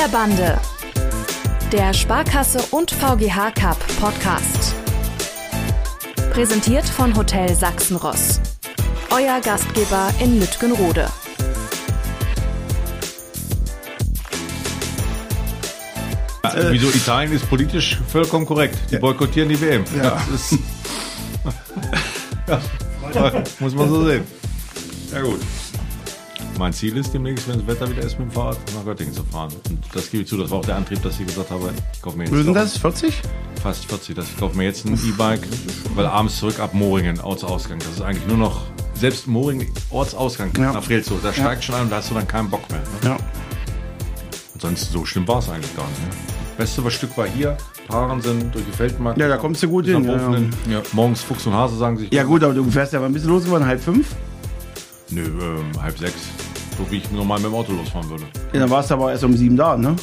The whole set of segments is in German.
der Bande. Der Sparkasse und VGH Cup Podcast. Präsentiert von Hotel Sachsenross. Euer Gastgeber in Lütgenrode. Äh, Wieso Italien ist politisch vollkommen korrekt. Die boykottieren die WM. Ja. Das ist, ja, muss man so sehen. Ja gut. Mein Ziel ist demnächst, wenn das Wetter wieder ist, mit dem Fahrrad nach Göttingen zu fahren. Und das gebe ich zu, das war auch der Antrieb, dass ich gesagt habe, ich kaufe mir jetzt Wie sind das? 40? fast 40, dass ich kaufe mir jetzt ein E-Bike, weil abends zurück ab Moringen, Ortsausgang. Das ist eigentlich nur noch, selbst Moringen, Ortsausgang Ja. nach Frelzow, da steigt schon ein und da hast du dann keinen Bock mehr. Ne? Ja. Ansonsten so schlimm war es eigentlich gar nicht. Ne? Beste was Stück war hier, Paaren sind durch die Feldmark. Ja, da kommst du gut hin, ja, Bofenen. Morgens Fuchs und Hase sagen sich. Ja gut, aber du fährst ja aber ein bisschen los geworden, halb fünf. Nö, ähm, halb sechs. So wie ich normal mit dem Auto losfahren würde. Ja, dann warst du aber erst um sieben da, ne?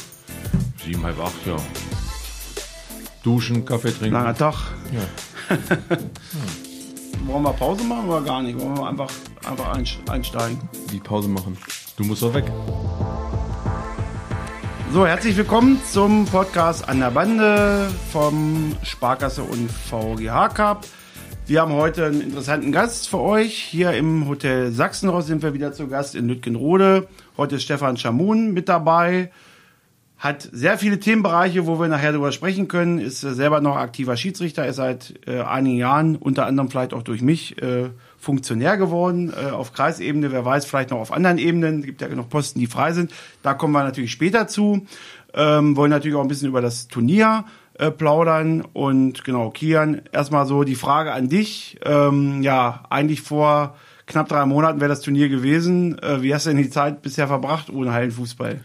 Sieben, halb acht, ja. Duschen, Kaffee trinken. Langer Tag. Ja. Wollen wir Pause machen oder gar nicht? Wollen wir einfach, einfach einsteigen? die Pause machen. Du musst doch weg. So, herzlich willkommen zum Podcast an der Bande vom Sparkasse und VGH Cup. Wir haben heute einen interessanten Gast für euch. Hier im Hotel Sachsenhaus sind wir wieder zu Gast in Lütgenrode. Heute ist Stefan Schamun mit dabei. Hat sehr viele Themenbereiche, wo wir nachher drüber sprechen können. Ist selber noch aktiver Schiedsrichter, ist seit äh, einigen Jahren, unter anderem vielleicht auch durch mich, äh, Funktionär geworden äh, auf Kreisebene. Wer weiß, vielleicht noch auf anderen Ebenen. Es gibt ja genug Posten, die frei sind. Da kommen wir natürlich später zu. Ähm, wollen natürlich auch ein bisschen über das Turnier äh, plaudern. Und genau, Kian, erstmal so die Frage an dich. Ähm, ja, eigentlich vor knapp drei Monaten wäre das Turnier gewesen. Äh, wie hast du denn die Zeit bisher verbracht ohne Hallenfußball?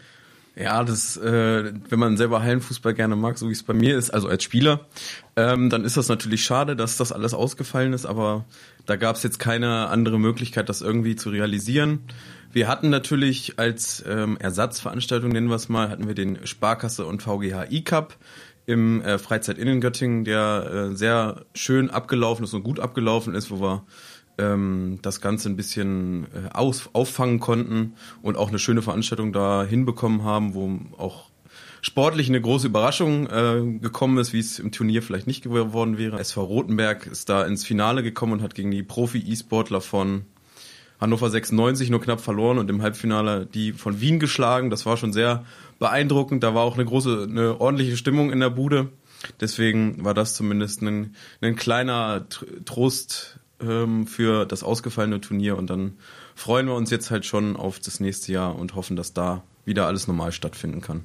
Ja, das, äh, wenn man selber Hallenfußball gerne mag, so wie es bei mir ist, also als Spieler, ähm, dann ist das natürlich schade, dass das alles ausgefallen ist, aber da gab es jetzt keine andere Möglichkeit, das irgendwie zu realisieren. Wir hatten natürlich als ähm, Ersatzveranstaltung, nennen wir es mal, hatten wir den Sparkasse und VGH E-Cup im äh, Freizeit in Göttingen, der äh, sehr schön abgelaufen ist und gut abgelaufen ist, wo wir ähm, das Ganze ein bisschen äh, aus, auffangen konnten und auch eine schöne Veranstaltung da hinbekommen haben, wo auch sportlich eine große Überraschung äh, gekommen ist, wie es im Turnier vielleicht nicht geworden wäre. SV Rotenberg ist da ins Finale gekommen und hat gegen die Profi-E-Sportler von Hannover 96 nur knapp verloren und im Halbfinale die von Wien geschlagen. Das war schon sehr beeindruckend. Da war auch eine große, eine ordentliche Stimmung in der Bude. Deswegen war das zumindest ein, ein kleiner Tr- Trost ähm, für das ausgefallene Turnier. Und dann freuen wir uns jetzt halt schon auf das nächste Jahr und hoffen, dass da wieder alles normal stattfinden kann.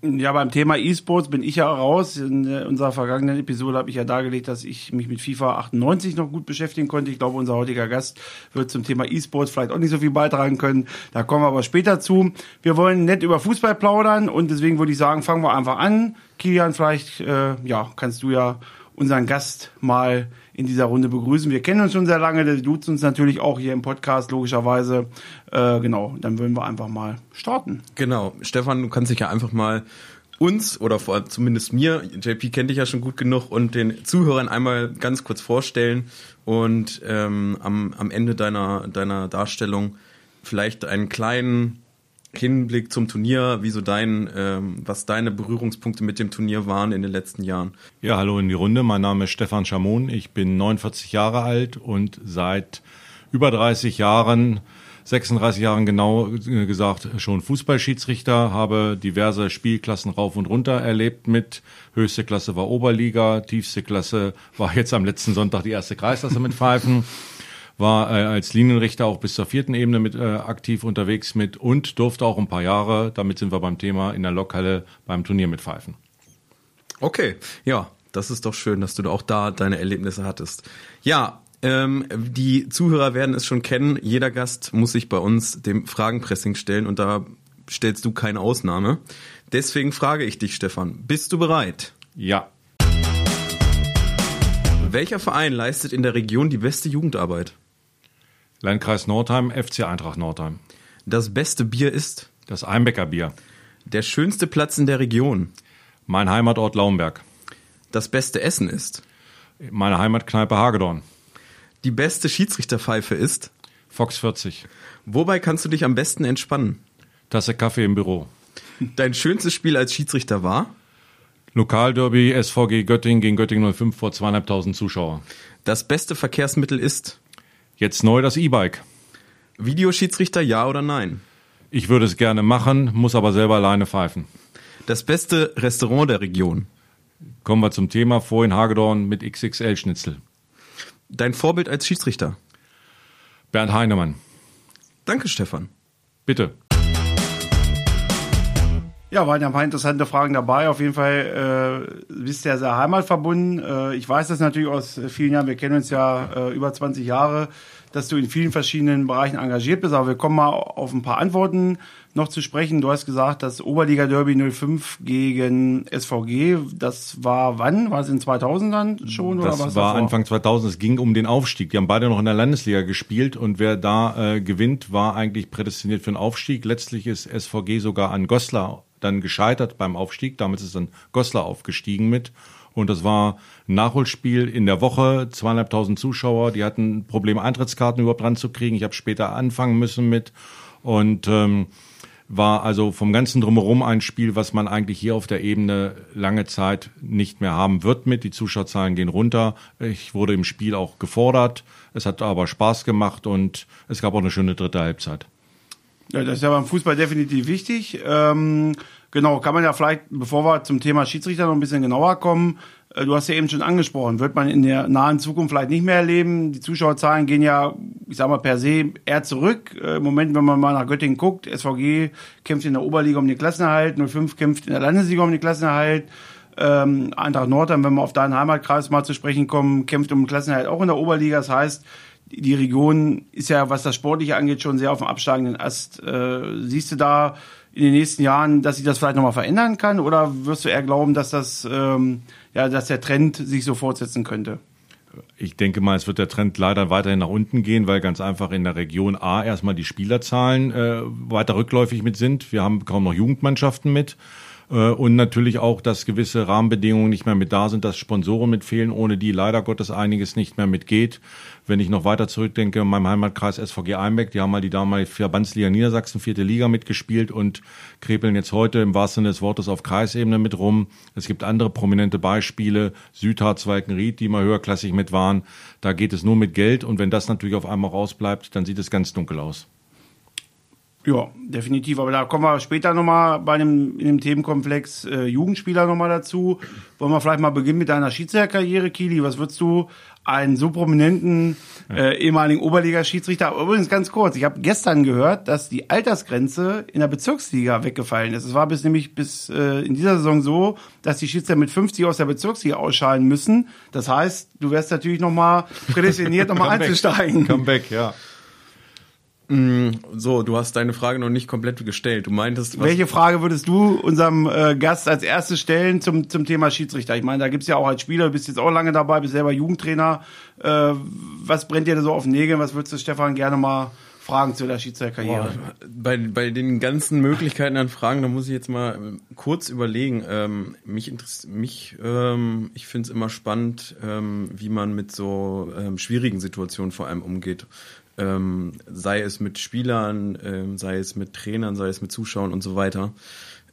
Ja, beim Thema E-Sports bin ich ja raus. In äh, unserer vergangenen Episode habe ich ja dargelegt, dass ich mich mit FIFA 98 noch gut beschäftigen konnte. Ich glaube, unser heutiger Gast wird zum Thema E-Sports vielleicht auch nicht so viel beitragen können. Da kommen wir aber später zu. Wir wollen nett über Fußball plaudern und deswegen würde ich sagen, fangen wir einfach an. Kilian, vielleicht äh, ja, kannst du ja unseren Gast mal in dieser Runde begrüßen. Wir kennen uns schon sehr lange, der duzt uns natürlich auch hier im Podcast, logischerweise. Äh, genau, dann würden wir einfach mal starten. Genau, Stefan, du kannst dich ja einfach mal uns oder vor, zumindest mir, JP kennt dich ja schon gut genug und den Zuhörern einmal ganz kurz vorstellen und ähm, am, am Ende deiner, deiner Darstellung vielleicht einen kleinen Hinblick zum Turnier, wie so dein, ähm, was deine Berührungspunkte mit dem Turnier waren in den letzten Jahren. Ja, hallo in die Runde. Mein Name ist Stefan Schamon. Ich bin 49 Jahre alt und seit über 30 Jahren, 36 Jahren genau äh, gesagt, schon Fußballschiedsrichter, habe diverse Spielklassen rauf und runter erlebt mit. Höchste Klasse war Oberliga, tiefste Klasse war jetzt am letzten Sonntag die erste Kreisklasse mit Pfeifen war äh, als Linienrichter auch bis zur vierten Ebene mit äh, aktiv unterwegs mit und durfte auch ein paar Jahre, damit sind wir beim Thema, in der Lokhalle beim Turnier mit pfeifen. Okay, ja, das ist doch schön, dass du auch da deine Erlebnisse hattest. Ja, ähm, die Zuhörer werden es schon kennen. Jeder Gast muss sich bei uns dem Fragenpressing stellen und da stellst du keine Ausnahme. Deswegen frage ich dich, Stefan, bist du bereit? Ja, Welcher Verein leistet in der Region die beste Jugendarbeit? Landkreis Nordheim, FC Eintracht Nordheim. Das beste Bier ist Das Einbecker Bier. der schönste Platz in der Region. Mein Heimatort Laumberg. Das beste Essen ist Meine Heimatkneipe Hagedorn. die beste Schiedsrichterpfeife ist. Fox 40. Wobei kannst du dich am besten entspannen? Tasse Kaffee im Büro. Dein schönstes Spiel als Schiedsrichter war? Lokalderby SVG Göttingen gegen Göttingen 05 vor zweieinhalbtausend Zuschauer. Das beste Verkehrsmittel ist? Jetzt neu das E-Bike. Videoschiedsrichter, ja oder nein? Ich würde es gerne machen, muss aber selber alleine pfeifen. Das beste Restaurant der Region? Kommen wir zum Thema vorhin Hagedorn mit XXL-Schnitzel. Dein Vorbild als Schiedsrichter? Bernd Heinemann. Danke, Stefan. Bitte. Ja, waren ja ein paar interessante Fragen dabei. Auf jeden Fall äh, bist du ja sehr heimatverbunden. Äh, ich weiß das natürlich aus vielen Jahren. Wir kennen uns ja äh, über 20 Jahre, dass du in vielen verschiedenen Bereichen engagiert bist. Aber wir kommen mal auf ein paar Antworten noch zu sprechen. Du hast gesagt, das Oberliga Derby 05 gegen SVG, das war wann? War es in 2000 dann schon? Das oder was war davor? Anfang 2000. Es ging um den Aufstieg. Die haben beide noch in der Landesliga gespielt und wer da äh, gewinnt, war eigentlich prädestiniert für den Aufstieg. Letztlich ist SVG sogar an Goslar dann gescheitert beim Aufstieg. Damals ist dann Goslar aufgestiegen mit. Und das war ein Nachholspiel in der Woche, zweieinhalbtausend Zuschauer, die hatten Probleme, Eintrittskarten überhaupt ranzukriegen. Ich habe später anfangen müssen mit. Und ähm, war also vom ganzen drumherum ein Spiel, was man eigentlich hier auf der Ebene lange Zeit nicht mehr haben wird mit. Die Zuschauerzahlen gehen runter. Ich wurde im Spiel auch gefordert. Es hat aber Spaß gemacht und es gab auch eine schöne dritte Halbzeit. Ja, das ist ja beim Fußball definitiv wichtig. Ähm, genau, kann man ja vielleicht, bevor wir zum Thema Schiedsrichter noch ein bisschen genauer kommen, äh, du hast ja eben schon angesprochen, wird man in der nahen Zukunft vielleicht nicht mehr erleben. Die Zuschauerzahlen gehen ja, ich sag mal, per se eher zurück. Äh, Im Moment, wenn man mal nach Göttingen guckt, SVG kämpft in der Oberliga um den Klassenerhalt, 05 kämpft in der Landesliga um den Klassenerhalt. Ähm, Eintracht Nordheim, wenn wir auf deinen Heimatkreis mal zu sprechen kommen, kämpft um den Klassenerhalt auch in der Oberliga. Das heißt, die Region ist ja, was das Sportliche angeht, schon sehr auf dem absteigenden Ast. Äh, siehst du da in den nächsten Jahren, dass sich das vielleicht nochmal verändern kann? Oder wirst du eher glauben, dass das, ähm, ja, dass der Trend sich so fortsetzen könnte? Ich denke mal, es wird der Trend leider weiterhin nach unten gehen, weil ganz einfach in der Region A erstmal die Spielerzahlen äh, weiter rückläufig mit sind. Wir haben kaum noch Jugendmannschaften mit. Äh, Und natürlich auch, dass gewisse Rahmenbedingungen nicht mehr mit da sind, dass Sponsoren mit fehlen, ohne die leider Gottes einiges nicht mehr mitgeht. Wenn ich noch weiter zurückdenke, in meinem Heimatkreis SVG Einbeck, die haben mal die damalige Verbandsliga Niedersachsen, vierte Liga mitgespielt und krepeln jetzt heute im wahrsten Sinne des Wortes auf Kreisebene mit rum. Es gibt andere prominente Beispiele, Südharz, Walkenried, die mal höherklassig mit waren. Da geht es nur mit Geld und wenn das natürlich auf einmal rausbleibt, dann sieht es ganz dunkel aus. Ja, definitiv. Aber da kommen wir später nochmal bei dem, in dem Themenkomplex äh, Jugendspieler nochmal dazu. Wollen wir vielleicht mal beginnen mit deiner Schiedsrichterkarriere, Kili? Was würdest du einen so prominenten äh, ehemaligen Oberliga-Schiedsrichter, übrigens ganz kurz, ich habe gestern gehört, dass die Altersgrenze in der Bezirksliga weggefallen ist. Es war bis nämlich bis äh, in dieser Saison so, dass die Schiedsrichter mit 50 aus der Bezirksliga ausscheiden müssen. Das heißt, du wärst natürlich nochmal prädestiniert, nochmal einzusteigen. Comeback, ja. So, du hast deine Frage noch nicht komplett gestellt. Du meintest, Welche Frage würdest du unserem äh, Gast als erstes stellen zum, zum Thema Schiedsrichter? Ich meine, da gibt's ja auch als Spieler, du bist jetzt auch lange dabei, bist selber Jugendtrainer. Äh, was brennt dir da so auf den Nägeln? Was würdest du Stefan gerne mal fragen zu der Schiedsrichterkarriere? bei, bei den ganzen Möglichkeiten an Fragen, da muss ich jetzt mal ähm, kurz überlegen. Ähm, mich interessiert, mich, ähm, ich finde es immer spannend, ähm, wie man mit so ähm, schwierigen Situationen vor allem umgeht. Ähm, sei es mit Spielern, ähm, sei es mit Trainern, sei es mit Zuschauern und so weiter.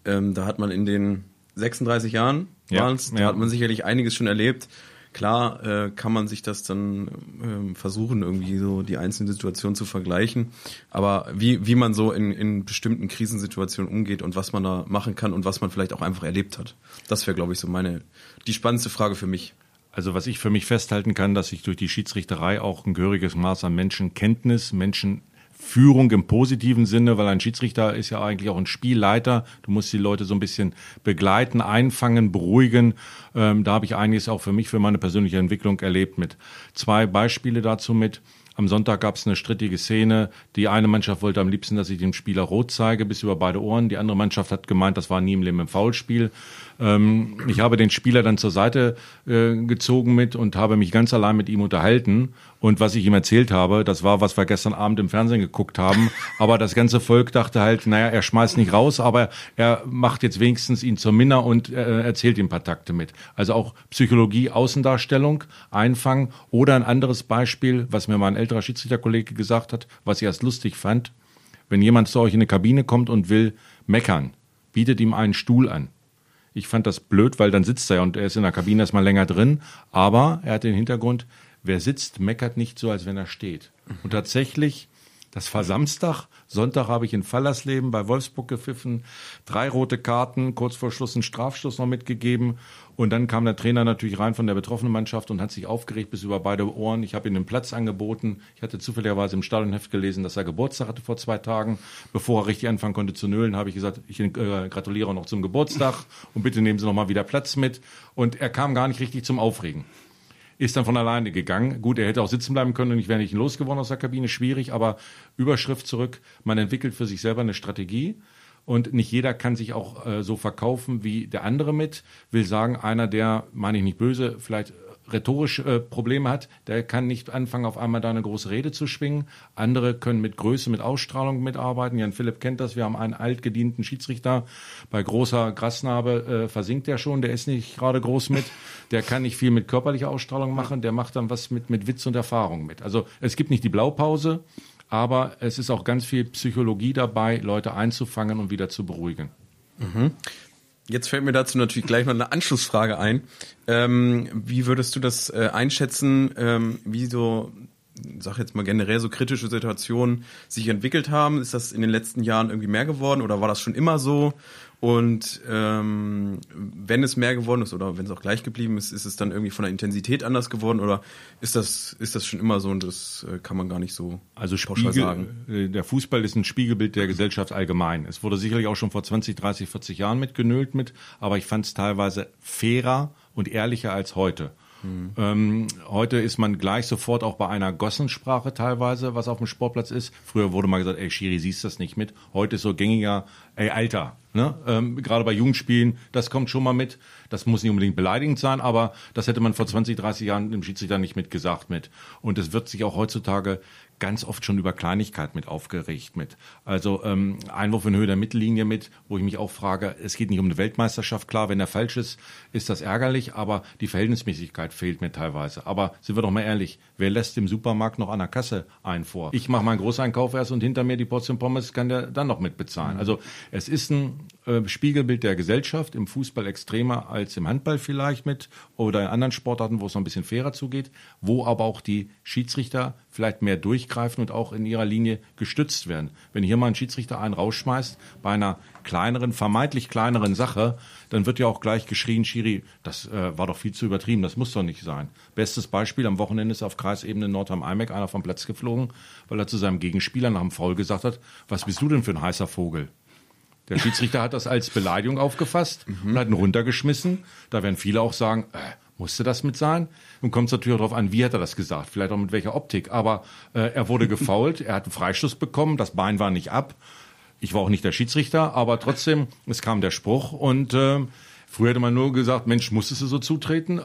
Ähm, da hat man in den 36 Jahren, Ja, waren's, da ja. hat man sicherlich einiges schon erlebt. Klar äh, kann man sich das dann ähm, versuchen, irgendwie so die einzelnen Situationen zu vergleichen. Aber wie, wie man so in, in bestimmten Krisensituationen umgeht und was man da machen kann und was man vielleicht auch einfach erlebt hat. Das wäre, glaube ich, so meine, die spannendste Frage für mich. Also was ich für mich festhalten kann, dass ich durch die Schiedsrichterei auch ein gehöriges Maß an Menschenkenntnis, Menschenführung im positiven Sinne, weil ein Schiedsrichter ist ja eigentlich auch ein Spielleiter. Du musst die Leute so ein bisschen begleiten, einfangen, beruhigen. Ähm, da habe ich einiges auch für mich, für meine persönliche Entwicklung erlebt mit. Zwei Beispiele dazu mit. Am Sonntag gab es eine strittige Szene. Die eine Mannschaft wollte am liebsten, dass ich dem Spieler rot zeige, bis über beide Ohren. Die andere Mannschaft hat gemeint, das war nie im Leben ein Foulspiel. Ähm, ich habe den Spieler dann zur Seite äh, gezogen mit und habe mich ganz allein mit ihm unterhalten. Und was ich ihm erzählt habe, das war, was wir gestern Abend im Fernsehen geguckt haben. Aber das ganze Volk dachte halt, naja, er schmeißt nicht raus, aber er macht jetzt wenigstens ihn zur Minna und äh, erzählt ihm ein paar Takte mit. Also auch Psychologie, Außendarstellung, Einfangen. Oder ein anderes Beispiel, was mir mein älterer Schiedsrichterkollege gesagt hat, was ich erst lustig fand. Wenn jemand zu euch in eine Kabine kommt und will meckern, bietet ihm einen Stuhl an. Ich fand das blöd, weil dann sitzt er und er ist in der Kabine erstmal länger drin. Aber er hat den Hintergrund, wer sitzt, meckert nicht so, als wenn er steht. Und tatsächlich, das war Samstag, Sonntag habe ich in Fallersleben bei Wolfsburg gepfiffen, drei rote Karten, kurz vor Schluss einen Strafstoß noch mitgegeben. Und dann kam der Trainer natürlich rein von der betroffenen Mannschaft und hat sich aufgeregt bis über beide Ohren. Ich habe ihm den Platz angeboten. Ich hatte zufälligerweise im Stadionheft gelesen, dass er Geburtstag hatte vor zwei Tagen. Bevor er richtig anfangen konnte zu nölen, habe ich gesagt, ich äh, gratuliere noch zum Geburtstag und bitte nehmen Sie noch mal wieder Platz mit. Und er kam gar nicht richtig zum Aufregen ist dann von alleine gegangen. Gut, er hätte auch sitzen bleiben können und ich wäre nicht losgeworden aus der Kabine, schwierig, aber Überschrift zurück, man entwickelt für sich selber eine Strategie und nicht jeder kann sich auch äh, so verkaufen wie der andere mit. Will sagen, einer, der, meine ich nicht böse, vielleicht rhetorisch äh, Probleme hat, der kann nicht anfangen, auf einmal da eine große Rede zu schwingen. Andere können mit Größe, mit Ausstrahlung mitarbeiten. Jan Philipp kennt das. Wir haben einen altgedienten Schiedsrichter. Bei großer Grasnarbe äh, versinkt der schon. Der ist nicht gerade groß mit. Der kann nicht viel mit körperlicher Ausstrahlung machen. Der macht dann was mit, mit Witz und Erfahrung mit. Also es gibt nicht die Blaupause, aber es ist auch ganz viel Psychologie dabei, Leute einzufangen und wieder zu beruhigen. Mhm. Jetzt fällt mir dazu natürlich gleich noch eine Anschlussfrage ein. Ähm, wie würdest du das äh, einschätzen, ähm, wie so, sag jetzt mal generell so kritische Situationen sich entwickelt haben? Ist das in den letzten Jahren irgendwie mehr geworden oder war das schon immer so? Und ähm, wenn es mehr geworden ist oder wenn es auch gleich geblieben ist, ist es dann irgendwie von der Intensität anders geworden oder ist das, ist das schon immer so und das äh, kann man gar nicht so also Spiegel, sagen? Äh, der Fußball ist ein Spiegelbild der Gesellschaft allgemein. Es wurde sicherlich auch schon vor 20, 30, 40 Jahren mitgenölt mit, aber ich fand es teilweise fairer und ehrlicher als heute. Mhm. Ähm, heute ist man gleich sofort auch bei einer Gossensprache teilweise, was auf dem Sportplatz ist. Früher wurde mal gesagt, ey Schiri, siehst das nicht mit. Heute ist so gängiger, ey Alter. Ne? Ähm, gerade bei Jugendspielen, das kommt schon mal mit. Das muss nicht unbedingt beleidigend sein, aber das hätte man vor 20, 30 Jahren dem Schiedsrichter nicht mitgesagt mit. Und es wird sich auch heutzutage ganz oft schon über Kleinigkeit mit aufgeregt mit. Also ähm, Einwurf in Höhe der Mittellinie mit, wo ich mich auch frage, es geht nicht um eine Weltmeisterschaft, klar, wenn er falsch ist, ist das ärgerlich, aber die Verhältnismäßigkeit fehlt mir teilweise. Aber sind wir doch mal ehrlich, wer lässt im Supermarkt noch an der Kasse ein vor? Ich mache meinen Großeinkauf erst und hinter mir die Portion Pommes kann der dann noch mitbezahlen. Mhm. Also es ist ein äh, Spiegelbild der Gesellschaft, im Fußball extremer als im Handball vielleicht mit oder in anderen Sportarten, wo es noch ein bisschen fairer zugeht, wo aber auch die Schiedsrichter vielleicht mehr durchgreifen und auch in ihrer Linie gestützt werden. Wenn hier mal ein Schiedsrichter einen rausschmeißt bei einer kleineren, vermeintlich kleineren Sache, dann wird ja auch gleich geschrien, Schiri, das äh, war doch viel zu übertrieben, das muss doch nicht sein. Bestes Beispiel, am Wochenende ist auf Kreisebene Nordheim-Eimeck einer vom Platz geflogen, weil er zu seinem Gegenspieler nach dem Foul gesagt hat, was bist du denn für ein heißer Vogel? Der Schiedsrichter hat das als Beleidigung aufgefasst mhm. und hat ihn runtergeschmissen. Da werden viele auch sagen, äh, musste das mit sein? Nun kommt es natürlich darauf an, wie hat er das gesagt, vielleicht auch mit welcher Optik. Aber äh, er wurde gefault, er hat einen Freistoß bekommen, das Bein war nicht ab. Ich war auch nicht der Schiedsrichter, aber trotzdem, es kam der Spruch und äh, früher hätte man nur gesagt, Mensch, musstest du so zutreten?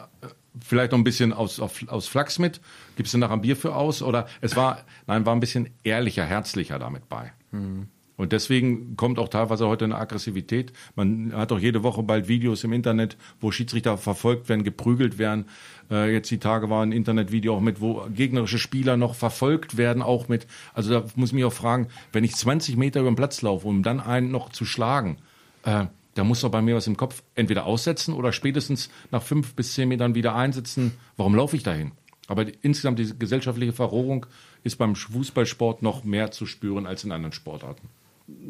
Vielleicht noch ein bisschen aus, aus, aus Flachs mit, gibst du nachher ein Bier für aus? Oder es war, nein, war ein bisschen ehrlicher, herzlicher damit bei. Mhm. Und deswegen kommt auch teilweise heute eine Aggressivität. Man hat auch jede Woche bald Videos im Internet, wo Schiedsrichter verfolgt werden, geprügelt werden. Äh, jetzt die Tage war ein Internetvideo auch mit, wo gegnerische Spieler noch verfolgt werden, auch mit. Also da muss ich mich auch fragen, wenn ich 20 Meter über den Platz laufe, um dann einen noch zu schlagen, äh, da muss doch bei mir was im Kopf entweder aussetzen oder spätestens nach fünf bis zehn Metern wieder einsetzen. Warum laufe ich dahin? Aber die, insgesamt diese gesellschaftliche Verrohung ist beim Fußballsport noch mehr zu spüren als in anderen Sportarten.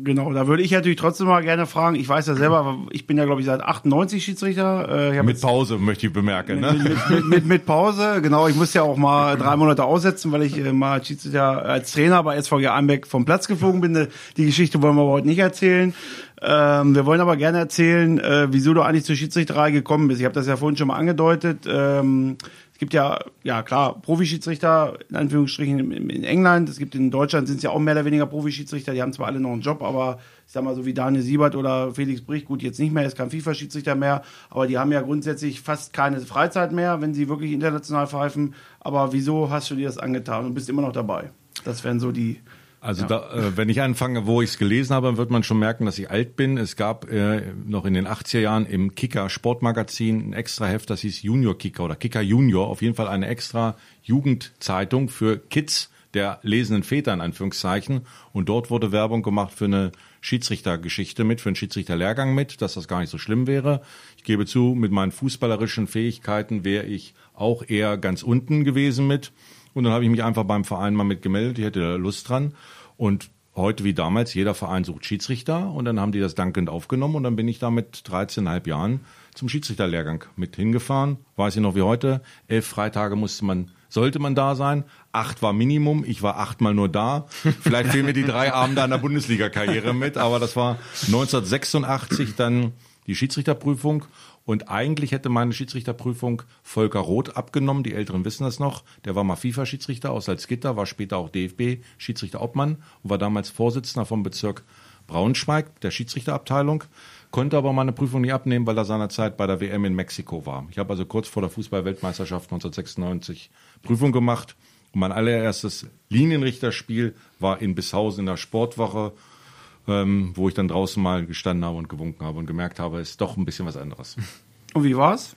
Genau, da würde ich natürlich trotzdem mal gerne fragen. Ich weiß ja selber, ich bin ja, glaube ich, seit 98 Schiedsrichter. Äh, mit Pause, möchte ich bemerken. Ne? Mit, mit, mit, mit, Pause, genau. Ich muss ja auch mal drei Monate aussetzen, weil ich äh, mal Schiedsrichter als Trainer bei SVG Einbeck vom Platz geflogen bin. Die Geschichte wollen wir heute nicht erzählen. Ähm, wir wollen aber gerne erzählen, äh, wieso du eigentlich zur Schiedsrichterei gekommen bist. Ich habe das ja vorhin schon mal angedeutet. Ähm, gibt ja, ja klar, Profischiedsrichter in Anführungsstrichen in, in England. Es gibt in Deutschland sind es ja auch mehr oder weniger Profischiedsrichter. Die haben zwar alle noch einen Job, aber ich sag mal so wie Daniel Siebert oder Felix Brich, gut, jetzt nicht mehr, ist kein FIFA-Schiedsrichter mehr, aber die haben ja grundsätzlich fast keine Freizeit mehr, wenn sie wirklich international pfeifen. Aber wieso hast du dir das angetan und bist immer noch dabei? Das wären so die also ja. da, äh, wenn ich anfange, wo ich es gelesen habe, wird man schon merken, dass ich alt bin. Es gab äh, noch in den 80er Jahren im Kicker Sportmagazin ein extra Heft, das hieß Junior Kicker oder Kicker Junior, auf jeden Fall eine extra Jugendzeitung für Kids der lesenden Väter in Anführungszeichen. Und dort wurde Werbung gemacht für eine Schiedsrichtergeschichte mit, für einen Schiedsrichterlehrgang mit, dass das gar nicht so schlimm wäre. Ich gebe zu, mit meinen fußballerischen Fähigkeiten wäre ich auch eher ganz unten gewesen mit. Und dann habe ich mich einfach beim Verein mal mit gemeldet, ich hätte da Lust dran. Und heute wie damals, jeder Verein sucht Schiedsrichter und dann haben die das dankend aufgenommen und dann bin ich da mit 13,5 Jahren zum Schiedsrichterlehrgang mit hingefahren. Weiß ich noch wie heute, elf Freitage musste man, sollte man da sein. Acht war Minimum, ich war achtmal nur da. Vielleicht fehlen mir die drei Abende an der Bundesliga-Karriere mit, aber das war 1986 dann die Schiedsrichterprüfung und eigentlich hätte meine Schiedsrichterprüfung Volker Roth abgenommen. Die Älteren wissen das noch. Der war mal FIFA-Schiedsrichter aus Salzgitter, war später auch DFB-Schiedsrichter Obmann und war damals Vorsitzender vom Bezirk Braunschweig, der Schiedsrichterabteilung. Konnte aber meine Prüfung nicht abnehmen, weil er seinerzeit bei der WM in Mexiko war. Ich habe also kurz vor der Fußball-Weltmeisterschaft 1996 Prüfung gemacht. Und mein allererstes Linienrichterspiel war in Bishausen in der Sportwoche ähm, wo ich dann draußen mal gestanden habe und gewunken habe und gemerkt habe, es ist doch ein bisschen was anderes. Und wie war's?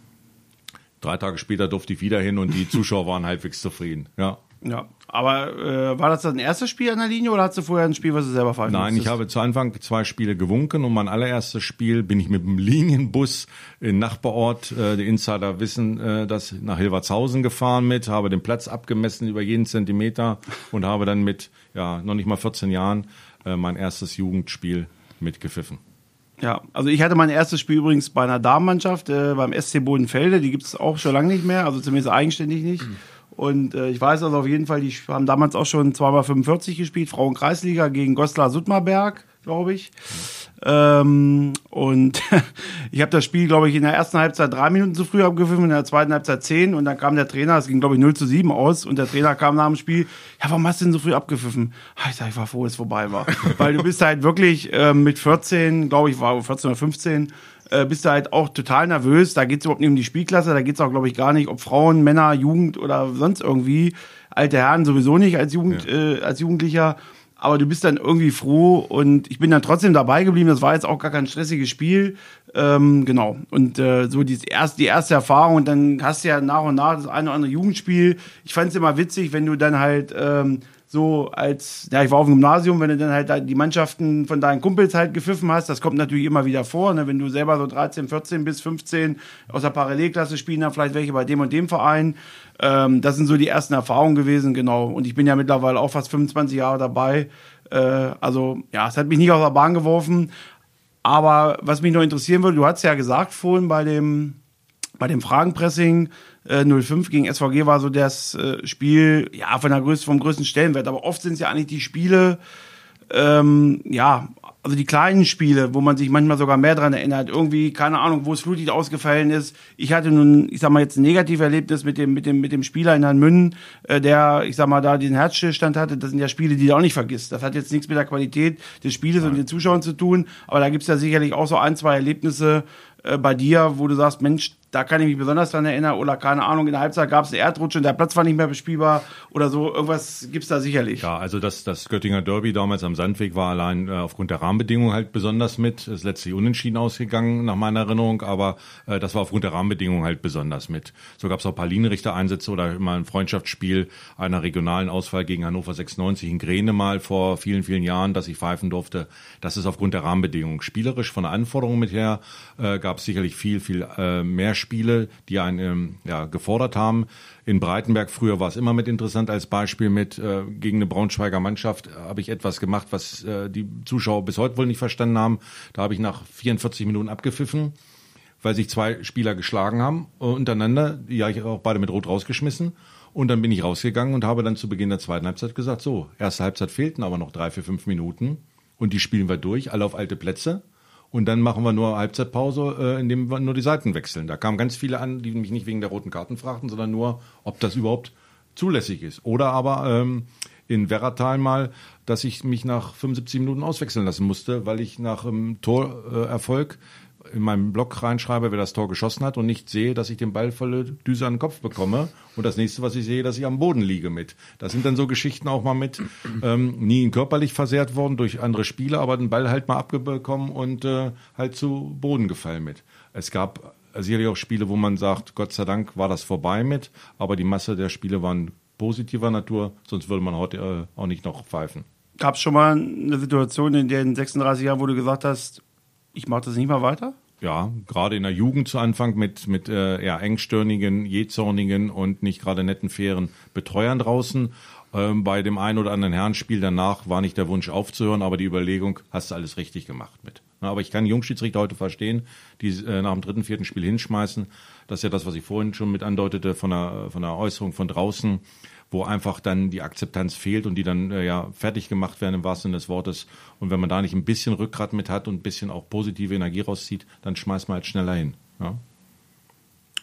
Drei Tage später durfte ich wieder hin und die Zuschauer waren halbwegs zufrieden. Ja. Ja, aber äh, war das dein erstes Spiel an der Linie oder hast du vorher ein Spiel, was du selber pfeifen Nein, ich habe zu Anfang zwei Spiele gewunken und mein allererstes Spiel bin ich mit dem Linienbus in Nachbarort, äh, die Insider wissen äh, das, nach Hilvertshausen gefahren mit, habe den Platz abgemessen über jeden Zentimeter und habe dann mit, ja, noch nicht mal 14 Jahren äh, mein erstes Jugendspiel mitgepfiffen. Ja, also ich hatte mein erstes Spiel übrigens bei einer Damenmannschaft, äh, beim SC Bodenfelde, die gibt es auch schon lange nicht mehr, also zumindest eigenständig nicht. Und äh, ich weiß also auf jeden Fall, die haben damals auch schon zweimal 45 gespielt, Frauenkreisliga gegen Goslar Suttmerberg, glaube ich. Mhm. Ähm, und ich habe das Spiel, glaube ich, in der ersten Halbzeit drei Minuten zu früh abgepfiffen, in der zweiten Halbzeit zehn und dann kam der Trainer, es ging, glaube ich, 0 zu 7 aus und der Trainer kam nach dem Spiel, ja, warum hast du denn so früh abgepfiffen? Ah, ich sag, ich war froh, dass es vorbei war. Weil du bist halt wirklich äh, mit 14, glaube ich, war 14 oder 15, äh, bist du halt auch total nervös. Da geht es überhaupt nicht um die Spielklasse, da geht es auch, glaube ich, gar nicht, ob Frauen, Männer, Jugend oder sonst irgendwie. Alte Herren sowieso nicht als Jugend, ja. äh, als Jugendlicher aber du bist dann irgendwie froh und ich bin dann trotzdem dabei geblieben. Das war jetzt auch gar kein stressiges Spiel. Ähm, genau. Und äh, so die erste, die erste Erfahrung und dann hast du ja nach und nach das eine oder andere Jugendspiel. Ich fand es immer witzig, wenn du dann halt ähm, so als, ja, ich war auf dem Gymnasium, wenn du dann halt die Mannschaften von deinen Kumpels halt gepfiffen hast, das kommt natürlich immer wieder vor, ne? wenn du selber so 13, 14 bis 15 aus der Parallelklasse spielen, dann vielleicht welche bei dem und dem Verein. Ähm, das sind so die ersten Erfahrungen gewesen, genau. Und ich bin ja mittlerweile auch fast 25 Jahre dabei. Äh, also, ja, es hat mich nicht aus der Bahn geworfen. Aber was mich noch interessieren würde, du hast ja gesagt vorhin bei dem, bei dem Fragenpressing, 05 äh, gegen SVG war so das äh, Spiel, ja, von der größten, vom größten Stellenwert. Aber oft sind es ja eigentlich die Spiele, ähm, ja, also die kleinen Spiele, wo man sich manchmal sogar mehr dran erinnert. Irgendwie, keine Ahnung, wo es Flutlicht ausgefallen ist. Ich hatte nun, ich sag mal, jetzt ein Negativerlebnis mit dem, mit dem, mit dem Spieler in Herrn äh, der, ich sag mal, da den Herzstillstand hatte. Das sind ja Spiele, die du auch nicht vergisst. Das hat jetzt nichts mit der Qualität des Spieles und den Zuschauern zu tun. Aber da gibt's ja sicherlich auch so ein, zwei Erlebnisse äh, bei dir, wo du sagst, Mensch, da kann ich mich besonders dran erinnern. Oder keine Ahnung, in der Halbzeit gab es eine Erdrutsche und der Platz war nicht mehr bespielbar oder so. Irgendwas gibt's da sicherlich. Ja, also das, das Göttinger Derby damals am Sandweg war allein äh, aufgrund der Rahmenbedingungen halt besonders mit. Ist letztlich unentschieden ausgegangen, nach meiner Erinnerung, aber äh, das war aufgrund der Rahmenbedingungen halt besonders mit. So gab's auch ein paar Linienrichter-Einsätze oder immer ein Freundschaftsspiel einer regionalen Auswahl gegen Hannover 96 in Grene mal vor vielen, vielen Jahren, dass ich pfeifen durfte. Das ist aufgrund der Rahmenbedingungen. Spielerisch von der Anforderung mit her äh, gab sicherlich viel, viel äh, mehr Spiele, die einen ähm, ja, gefordert haben. In Breitenberg früher war es immer mit interessant als Beispiel mit äh, gegen eine Braunschweiger Mannschaft habe ich etwas gemacht, was äh, die Zuschauer bis heute wohl nicht verstanden haben. Da habe ich nach 44 Minuten abgepfiffen, weil sich zwei Spieler geschlagen haben äh, untereinander. Die habe ich auch beide mit Rot rausgeschmissen. Und dann bin ich rausgegangen und habe dann zu Beginn der zweiten Halbzeit gesagt, so, erste Halbzeit fehlten aber noch drei, vier, fünf Minuten. Und die spielen wir durch, alle auf alte Plätze und dann machen wir nur Halbzeitpause, äh, indem wir nur die Seiten wechseln. Da kamen ganz viele an, die mich nicht wegen der roten Karten fragten, sondern nur, ob das überhaupt zulässig ist. Oder aber ähm, in Werratal mal, dass ich mich nach 75 Minuten auswechseln lassen musste, weil ich nach ähm, Torerfolg in meinem Blog reinschreibe, wer das Tor geschossen hat und nicht sehe, dass ich den Ball volle Düse an den Kopf bekomme. Und das nächste, was ich sehe, dass ich am Boden liege mit. Das sind dann so Geschichten auch mal mit, ähm, nie körperlich versehrt worden durch andere Spieler, aber den Ball halt mal abbekommen und äh, halt zu Boden gefallen mit. Es gab sicherlich auch Spiele, wo man sagt, Gott sei Dank war das vorbei mit, aber die Masse der Spiele waren positiver Natur, sonst würde man heute äh, auch nicht noch pfeifen. Gab es schon mal eine Situation in den 36 Jahren, wo du gesagt hast, ich mache das nicht mal weiter? Ja, gerade in der Jugend zu Anfang mit, mit äh, ja, engstirnigen, jähzornigen und nicht gerade netten, fairen Betreuern draußen. Ähm, bei dem einen oder anderen Herrenspiel danach war nicht der Wunsch aufzuhören, aber die Überlegung, hast du alles richtig gemacht mit. Na, aber ich kann Jungschiedsrichter heute verstehen, die äh, nach dem dritten, vierten Spiel hinschmeißen. Das ist ja das, was ich vorhin schon mit andeutete von der, von der Äußerung von draußen wo einfach dann die Akzeptanz fehlt und die dann äh, ja fertig gemacht werden im wahrsten Sinne des Wortes. Und wenn man da nicht ein bisschen Rückgrat mit hat und ein bisschen auch positive Energie rauszieht, dann schmeißt man halt schneller hin. Ja?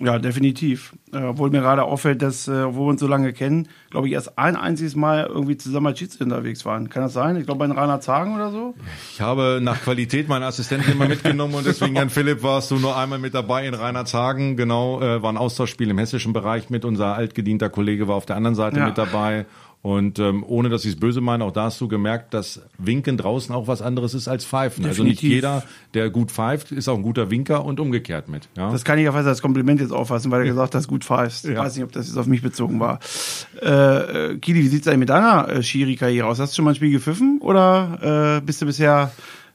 Ja, definitiv. Äh, obwohl mir gerade auffällt, dass, äh, obwohl wir uns so lange kennen, glaube ich, erst ein einziges Mal irgendwie zusammen als Schiedsrichter unterwegs waren. Kann das sein? Ich glaube, bei den Rainer Zagen oder so? Ich habe nach Qualität meinen Assistenten immer mitgenommen und deswegen, Jan Philipp, warst du nur einmal mit dabei in Rainer Zagen. Genau, äh, war ein Austauschspiel im hessischen Bereich mit. Unser altgedienter Kollege war auf der anderen Seite ja. mit dabei. Und ähm, ohne dass ich es böse meine, auch da hast du gemerkt, dass Winken draußen auch was anderes ist als Pfeifen. Definitiv. Also nicht jeder, der gut pfeift, ist auch ein guter Winker und umgekehrt mit. Ja? Das kann ich ja fast als Kompliment jetzt auffassen, weil er gesagt hat, gut pfeifst. Ich weiß nicht, ob das jetzt auf mich bezogen war. Äh, Kili, wie sieht's eigentlich mit deiner äh, Schiri-Karriere aus? Hast du schon mal ein Spiel gepfiffen oder äh, bist du bisher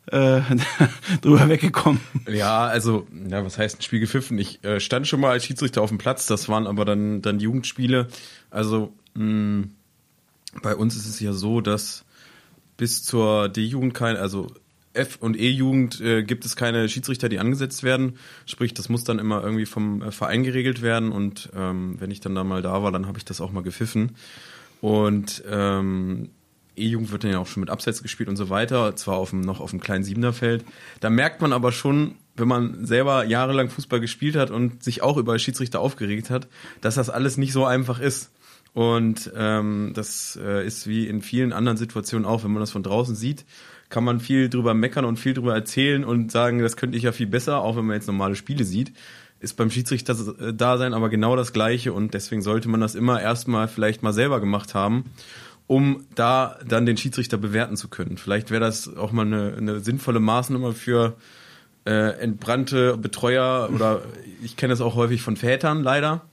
äh, drüber weggekommen. Ja, also, ja, was heißt ein Spiel gepfiffen? Ich äh, stand schon mal als Schiedsrichter auf dem Platz, das waren aber dann, dann Jugendspiele. Also, mh, bei uns ist es ja so, dass bis zur D-Jugend kein, also F- und E-Jugend äh, gibt es keine Schiedsrichter, die angesetzt werden. Sprich, das muss dann immer irgendwie vom äh, Verein geregelt werden. Und ähm, wenn ich dann da mal da war, dann habe ich das auch mal gepfiffen. Und ähm, E-Jugend wird dann ja auch schon mit Abseits gespielt und so weiter, zwar auf dem, noch auf dem kleinen Siebenerfeld. Da merkt man aber schon, wenn man selber jahrelang Fußball gespielt hat und sich auch über Schiedsrichter aufgeregt hat, dass das alles nicht so einfach ist. Und ähm, das äh, ist wie in vielen anderen Situationen auch, wenn man das von draußen sieht, kann man viel drüber meckern und viel drüber erzählen und sagen, das könnte ich ja viel besser, auch wenn man jetzt normale Spiele sieht. Ist beim Schiedsrichter-Dasein aber genau das Gleiche und deswegen sollte man das immer erstmal vielleicht mal selber gemacht haben, um da dann den Schiedsrichter bewerten zu können. Vielleicht wäre das auch mal eine, eine sinnvolle Maßnahme für äh, entbrannte Betreuer oder ich kenne das auch häufig von Vätern leider,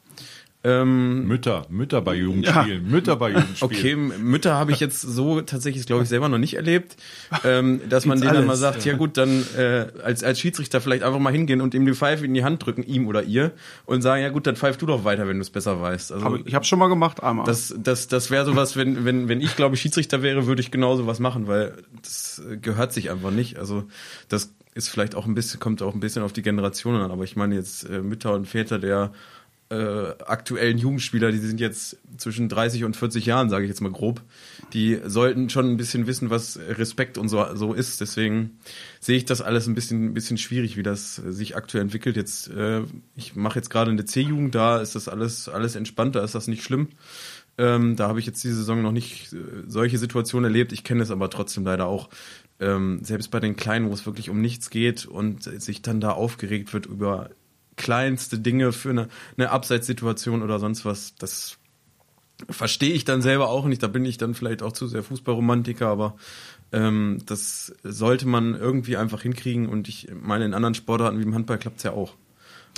ähm, Mütter, Mütter bei Jugendspielen, ja. Mütter bei Jugendspielen. Okay, Mütter habe ich jetzt so tatsächlich, glaube ich, selber noch nicht erlebt, ähm, dass man denen dann mal sagt, ja, ja gut, dann äh, als als Schiedsrichter vielleicht einfach mal hingehen und ihm die Pfeife in die Hand drücken, ihm oder ihr, und sagen, ja gut, dann pfeif du doch weiter, wenn du es besser weißt. Also hab, ich habe schon mal gemacht, einmal. Das das das wäre sowas, wenn wenn wenn ich glaube ich Schiedsrichter wäre, würde ich genau sowas machen, weil das gehört sich einfach nicht. Also das ist vielleicht auch ein bisschen kommt auch ein bisschen auf die Generationen an, aber ich meine jetzt äh, Mütter und Väter der äh, aktuellen Jugendspieler, die sind jetzt zwischen 30 und 40 Jahren, sage ich jetzt mal grob, die sollten schon ein bisschen wissen, was Respekt und so, so ist. Deswegen sehe ich das alles ein bisschen, ein bisschen schwierig, wie das sich aktuell entwickelt. Jetzt, äh, ich mache jetzt gerade eine C-Jugend, da ist das alles, alles entspannt, ist das nicht schlimm. Ähm, da habe ich jetzt diese Saison noch nicht äh, solche Situationen erlebt. Ich kenne es aber trotzdem leider auch. Ähm, selbst bei den Kleinen, wo es wirklich um nichts geht und sich dann da aufgeregt wird über kleinste Dinge für eine, eine Abseitssituation oder sonst was, das verstehe ich dann selber auch nicht. Da bin ich dann vielleicht auch zu sehr Fußballromantiker, aber ähm, das sollte man irgendwie einfach hinkriegen. Und ich meine, in anderen Sportarten wie im Handball klappt es ja auch.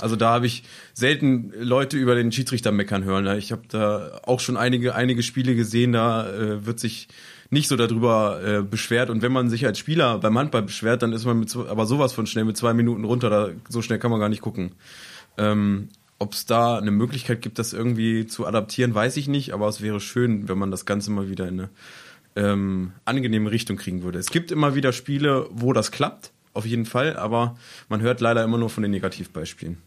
Also da habe ich selten Leute über den Schiedsrichter meckern hören. Ich habe da auch schon einige, einige Spiele gesehen, da äh, wird sich nicht so darüber äh, beschwert. Und wenn man sich als Spieler beim Handball beschwert, dann ist man mit, aber sowas von schnell mit zwei Minuten runter. Da, so schnell kann man gar nicht gucken. Ähm, Ob es da eine Möglichkeit gibt, das irgendwie zu adaptieren, weiß ich nicht. Aber es wäre schön, wenn man das Ganze mal wieder in eine ähm, angenehme Richtung kriegen würde. Es gibt immer wieder Spiele, wo das klappt, auf jeden Fall. Aber man hört leider immer nur von den Negativbeispielen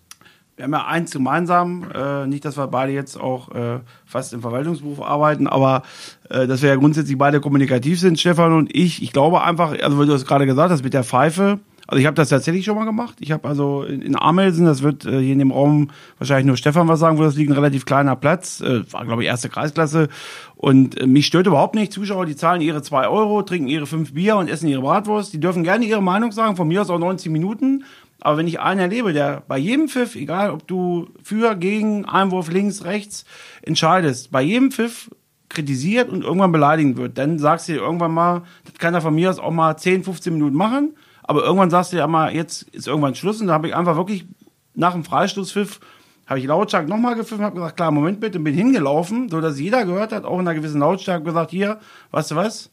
wir haben ja eins gemeinsam, äh, nicht, dass wir beide jetzt auch äh, fast im Verwaltungsberuf arbeiten, aber äh, dass wir ja grundsätzlich beide kommunikativ sind, Stefan und ich. Ich glaube einfach, also weil du es gerade gesagt hast mit der Pfeife, also ich habe das tatsächlich schon mal gemacht. Ich habe also in, in Amelsen, das wird äh, hier in dem Raum wahrscheinlich nur Stefan was sagen, wo das liegt, ein relativ kleiner Platz, äh, war glaube ich erste Kreisklasse und äh, mich stört überhaupt nicht. Zuschauer, die zahlen ihre zwei Euro, trinken ihre fünf Bier und essen ihre Bratwurst. Die dürfen gerne ihre Meinung sagen, von mir aus auch 90 Minuten. Aber wenn ich einen erlebe, der bei jedem Pfiff, egal ob du für, gegen, Einwurf links, rechts entscheidest, bei jedem Pfiff kritisiert und irgendwann beleidigen wird, dann sagst du dir irgendwann mal, das kann er von mir aus auch mal 10, 15 Minuten machen, aber irgendwann sagst du dir mal, jetzt ist irgendwann Schluss und da habe ich einfach wirklich nach dem Freistoßpfiff habe ich lautstark nochmal gepfiffen, habe gesagt, klar, Moment bitte, bin hingelaufen, so dass jeder gehört hat, auch in einer gewissen Lautstärke gesagt, hier, weißt du was,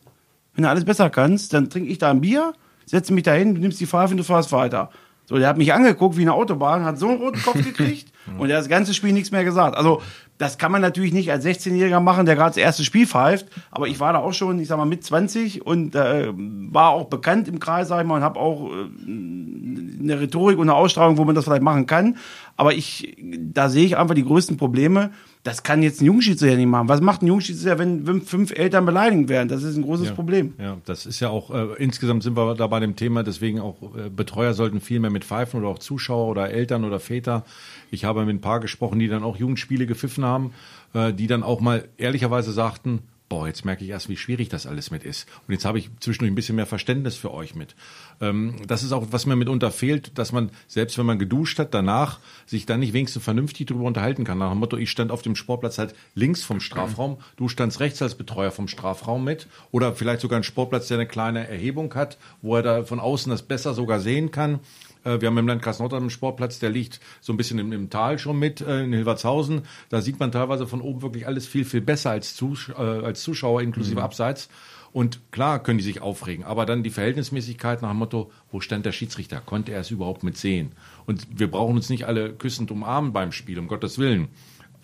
wenn du alles besser kannst, dann trinke ich da ein Bier, setze mich da hin, du nimmst die Pfeife und du fährst weiter. So, der hat mich angeguckt wie eine Autobahn, hat so einen roten Kopf gekriegt und der hat das ganze Spiel nichts mehr gesagt. Also, das kann man natürlich nicht als 16-Jähriger machen, der gerade das erste Spiel pfeift, aber ich war da auch schon, ich sag mal, mit 20 und äh, war auch bekannt im Kreis, sag ich mal, und habe auch äh, eine Rhetorik und eine Ausstrahlung, wo man das vielleicht machen kann. Aber ich, da sehe ich einfach die größten Probleme. Das kann jetzt ein Jungschiedsrichter nicht machen. Was macht ein Jungschiedsrichter, wenn, wenn fünf Eltern beleidigt werden? Das ist ein großes ja, Problem. Ja, das ist ja auch, äh, insgesamt sind wir da bei dem Thema, deswegen auch äh, Betreuer sollten viel mehr mit pfeifen oder auch Zuschauer oder Eltern oder Väter. Ich habe mit ein paar gesprochen, die dann auch Jugendspiele gepfiffen haben, äh, die dann auch mal ehrlicherweise sagten, boah, jetzt merke ich erst, wie schwierig das alles mit ist. Und jetzt habe ich zwischendurch ein bisschen mehr Verständnis für euch mit. Ähm, das ist auch, was mir mitunter fehlt, dass man, selbst wenn man geduscht hat, danach sich dann nicht wenigstens vernünftig darüber unterhalten kann. Nach dem Motto, ich stand auf dem Sportplatz halt links vom Strafraum, du standst rechts als Betreuer vom Strafraum mit. Oder vielleicht sogar ein Sportplatz, der eine kleine Erhebung hat, wo er da von außen das besser sogar sehen kann. Äh, wir haben im Landkreis Nordrhein einen Sportplatz, der liegt so ein bisschen im, im Tal schon mit, äh, in Hilvertshausen. Da sieht man teilweise von oben wirklich alles viel, viel besser als, Zus äh, als Zuschauer, inklusive mhm. Abseits. Und klar können die sich aufregen, aber dann die Verhältnismäßigkeit nach dem Motto, wo stand der Schiedsrichter? Konnte er es überhaupt mit sehen? Und wir brauchen uns nicht alle küssend umarmen beim Spiel, um Gottes Willen.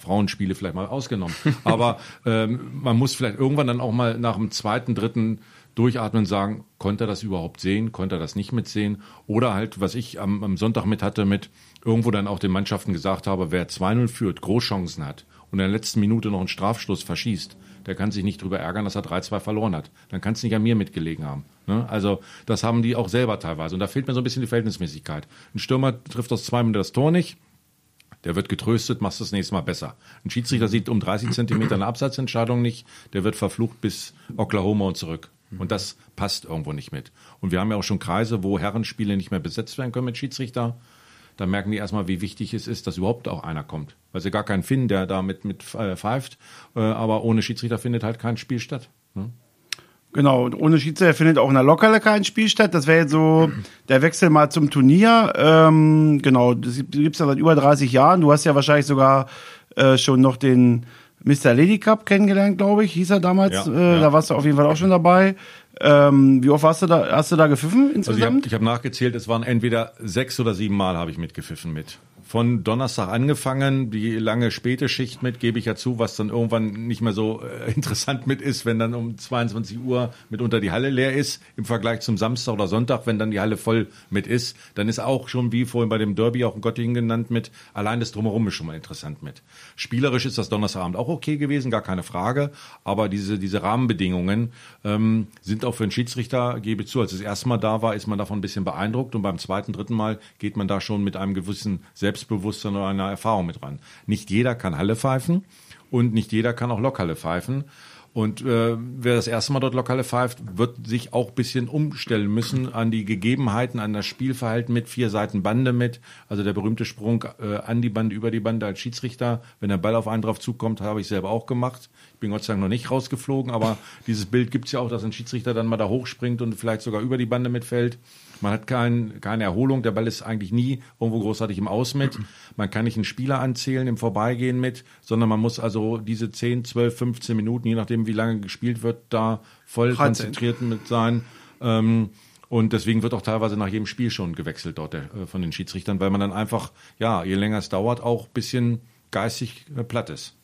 Frauenspiele vielleicht mal ausgenommen. Aber ähm, man muss vielleicht irgendwann dann auch mal nach dem zweiten, dritten durchatmen und sagen, konnte er das überhaupt sehen, konnte er das nicht mitsehen? Oder halt, was ich am, am Sonntag mit hatte, mit irgendwo dann auch den Mannschaften gesagt habe, wer 2-0 führt, Großchancen hat und in der letzten Minute noch einen Strafstoß verschießt, der kann sich nicht drüber ärgern, dass er 3-2 verloren hat. Dann kann es nicht an mir mitgelegen haben. Ne? Also das haben die auch selber teilweise. Und da fehlt mir so ein bisschen die Verhältnismäßigkeit. Ein Stürmer trifft aus zwei Minuten das Tor nicht. Der wird getröstet, machst das nächste Mal besser. Ein Schiedsrichter sieht um 30 Zentimeter eine Absatzentscheidung nicht, der wird verflucht bis Oklahoma und zurück. Und das passt irgendwo nicht mit. Und wir haben ja auch schon Kreise, wo Herrenspiele nicht mehr besetzt werden können mit Schiedsrichter. Da merken die erstmal, wie wichtig es ist, dass überhaupt auch einer kommt. Weil sie gar keinen finden, der da mit, mit äh, pfeift. Äh, aber ohne Schiedsrichter findet halt kein Spiel statt. Ne? Genau, und ohne Schiedsrichter findet auch in der Lokale kein Spiel statt. Das wäre jetzt so der Wechsel mal zum Turnier. Ähm, genau, das gibt es ja seit über 30 Jahren. Du hast ja wahrscheinlich sogar äh, schon noch den Mr. Lady Cup kennengelernt, glaube ich, hieß er damals. Ja, äh, ja. Da warst du auf jeden Fall auch schon dabei. Ähm, wie oft hast du da, hast du da gepfiffen insgesamt? Also ich habe hab nachgezählt, es waren entweder sechs oder sieben Mal habe ich mitgepfiffen mit von Donnerstag angefangen, die lange späte Schicht mit, gebe ich ja zu, was dann irgendwann nicht mehr so äh, interessant mit ist, wenn dann um 22 Uhr mitunter die Halle leer ist, im Vergleich zum Samstag oder Sonntag, wenn dann die Halle voll mit ist, dann ist auch schon, wie vorhin bei dem Derby auch in Göttingen genannt, mit, allein das Drumherum ist schon mal interessant mit. Spielerisch ist das Donnerstagabend auch okay gewesen, gar keine Frage, aber diese, diese Rahmenbedingungen ähm, sind auch für einen Schiedsrichter, gebe ich zu, als das erste Mal da war, ist man davon ein bisschen beeindruckt und beim zweiten, dritten Mal geht man da schon mit einem gewissen Selbst Selbstbewusstsein oder einer Erfahrung mit ran. Nicht jeder kann Halle pfeifen und nicht jeder kann auch Lokhalle pfeifen. Und äh, wer das erste Mal dort Lokale pfeift, wird sich auch bisschen umstellen müssen an die Gegebenheiten, an das Spielverhalten mit vier Seiten Bande mit. Also der berühmte Sprung äh, an die Bande, über die Bande als Schiedsrichter. Wenn der Ball auf einen drauf zukommt, habe ich selber auch gemacht. Ich bin Gott sei Dank noch nicht rausgeflogen, aber dieses Bild gibt's ja auch, dass ein Schiedsrichter dann mal da hochspringt und vielleicht sogar über die Bande mitfällt. Man hat kein, keine Erholung. Der Ball ist eigentlich nie irgendwo großartig im Aus mit. Man kann nicht einen Spieler anzählen im Vorbeigehen mit, sondern man muss also diese 10, 12, 15 Minuten, je nachdem wie lange gespielt wird, da voll konzentriert mit sein. Ähm, und deswegen wird auch teilweise nach jedem Spiel schon gewechselt dort der, äh, von den Schiedsrichtern, weil man dann einfach, ja, je länger es dauert, auch ein bisschen geistig äh, platt ist.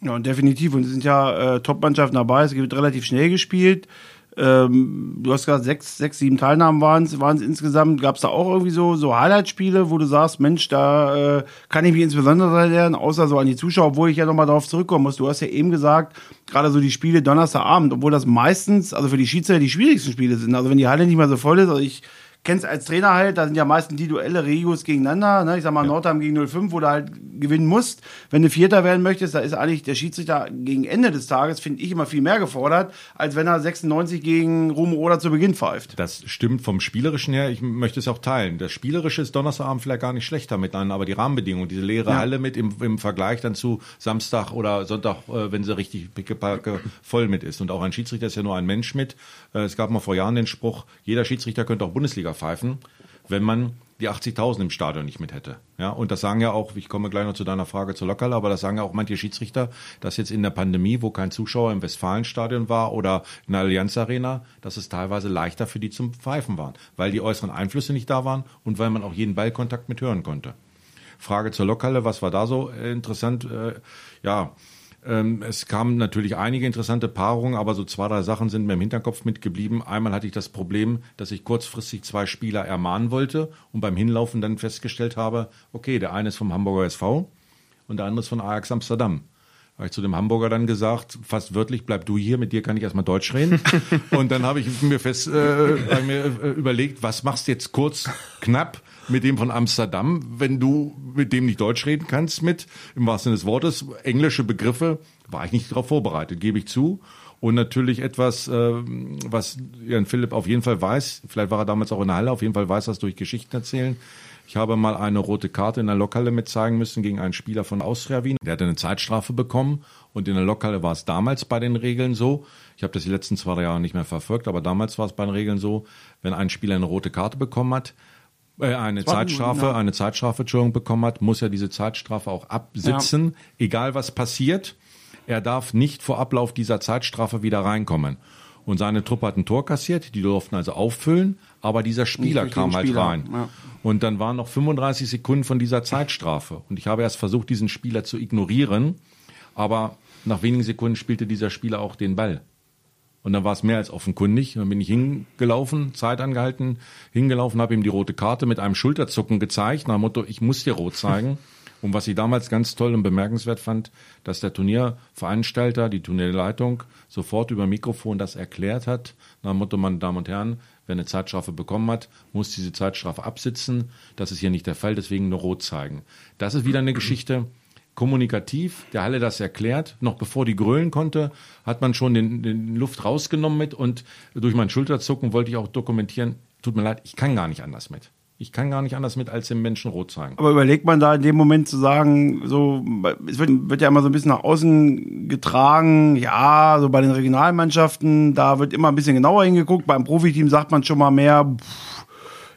Ja, definitiv. Und es sind ja äh, Top-Mannschaften dabei. Es wird relativ schnell gespielt. Ähm, du hast gesagt, sechs, sechs, sieben Teilnahmen waren es insgesamt. Gab es da auch irgendwie so, so Highlight-Spiele, wo du sagst, Mensch, da äh, kann ich mich insbesondere lernen, außer so an die Zuschauer, obwohl ich ja nochmal darauf zurückkommen muss. Du hast ja eben gesagt, gerade so die Spiele Donnerstagabend, obwohl das meistens, also für die Schiedsrichter die schwierigsten Spiele sind. Also wenn die Halle nicht mehr so voll ist, also ich kennst als Trainer halt, da sind ja meistens die Duelle Regios gegeneinander, ne? ich sag mal ja. Nordheim gegen 05, wo du halt gewinnen musst. Wenn du Vierter werden möchtest, da ist eigentlich der Schiedsrichter gegen Ende des Tages, finde ich, immer viel mehr gefordert, als wenn er 96 gegen Rumo oder zu Beginn pfeift. Das stimmt vom Spielerischen her, ich möchte es auch teilen. Das Spielerische ist Donnerstagabend vielleicht gar nicht schlechter miteinander, aber die Rahmenbedingungen, diese leere ja. Halle mit im, im Vergleich dann zu Samstag oder Sonntag, äh, wenn sie richtig pickepacke voll mit ist. Und auch ein Schiedsrichter ist ja nur ein Mensch mit. Äh, es gab mal vor Jahren den Spruch, jeder Schiedsrichter könnte auch Bundesliga pfeifen. wenn man die 80.000 im Stadion nicht mit hätte. Ja, und das sagen ja auch, ich komme gleich noch zu deiner Frage zu Lockerle, aber das sagen ja auch manche Schiedsrichter, dass jetzt in der Pandemie, wo kein Zuschauer im Westfalenstadion war oder in der Allianz Arena, dass es teilweise leichter für die zum Pfeifen waren, weil die äußeren Einflüsse nicht da waren und weil man auch jeden Ballkontakt mit hören konnte. Frage zur Lockerle, was war da so äh, interessant? Äh, ja, es kamen natürlich einige interessante Paarungen, aber so zwei, drei Sachen sind mir im Hinterkopf mitgeblieben. Einmal hatte ich das Problem, dass ich kurzfristig zwei Spieler ermahnen wollte und beim Hinlaufen dann festgestellt habe, okay, der eine ist vom Hamburger SV und der andere ist von Ajax Amsterdam habe ich zu dem Hamburger dann gesagt, fast wörtlich, bleib du hier, mit dir kann ich erstmal Deutsch reden. und dann habe ich mir fest äh, mir äh, überlegt, was machst du jetzt kurz, knapp mit dem von Amsterdam, wenn du mit dem nicht Deutsch reden kannst mit, im wahrsten Sinne des Wortes, englische Begriffe, war ich nicht darauf vorbereitet, gebe ich zu. Und natürlich etwas, äh, was Jan Philipp auf jeden Fall weiß, vielleicht war er damals auch in der Halle, auf jeden Fall weiß das durch Geschichten erzählen, ich habe mal eine rote Karte in der Lokhalle mit zeigen müssen gegen einen Spieler von Austria Wien. Der hatte eine Zeitstrafe bekommen und in der Lokhalle war es damals bei den Regeln so. Ich habe das die letzten zwei Jahre nicht mehr verfolgt, aber damals war es bei den Regeln so, wenn ein Spieler eine rote Karte bekommen hat, äh, eine Zeitstrafe, ja. eine Zeitstrafe, Entschuldigung, bekommen hat, muss er diese Zeitstrafe auch absitzen, ja. egal was passiert. Er darf nicht vor Ablauf dieser Zeitstrafe wieder reinkommen. Und seine Truppe hat ein Tor kassiert, die durften also auffüllen, aber dieser Spieler kam halt Spieler. rein. Ja. Und dann waren noch 35 Sekunden von dieser Zeitstrafe. Und ich habe erst versucht, diesen Spieler zu ignorieren, aber nach wenigen Sekunden spielte dieser Spieler auch den Ball. Und dann war es mehr als offenkundig. Und dann bin ich hingelaufen, Zeit angehalten, hingelaufen, habe ihm die rote Karte mit einem Schulterzucken gezeigt, nach dem Motto, ich muss dir rot zeigen. Und was ich damals ganz toll und bemerkenswert fand, dass der Turnierveranstalter, die Turnierleitung sofort über Mikrofon das erklärt hat. Nach dem Motto, meine Damen und Herren, wer eine Zeitstrafe bekommen hat, muss diese Zeitstrafe absitzen. Das ist hier nicht der Fall, deswegen nur rot zeigen. Das ist wieder eine Geschichte, kommunikativ, der Halle das erklärt. Noch bevor die grölen konnte, hat man schon den, den Luft rausgenommen mit und durch mein Schulterzucken wollte ich auch dokumentieren, tut mir leid, ich kann gar nicht anders mit. Ich kann gar nicht anders mit, als dem Menschen rot zeigen. Aber überlegt man da in dem Moment zu sagen, so, es wird, wird ja immer so ein bisschen nach außen getragen, ja, so bei den Regionalmannschaften, da wird immer ein bisschen genauer hingeguckt. Beim Profiteam sagt man schon mal mehr, pff,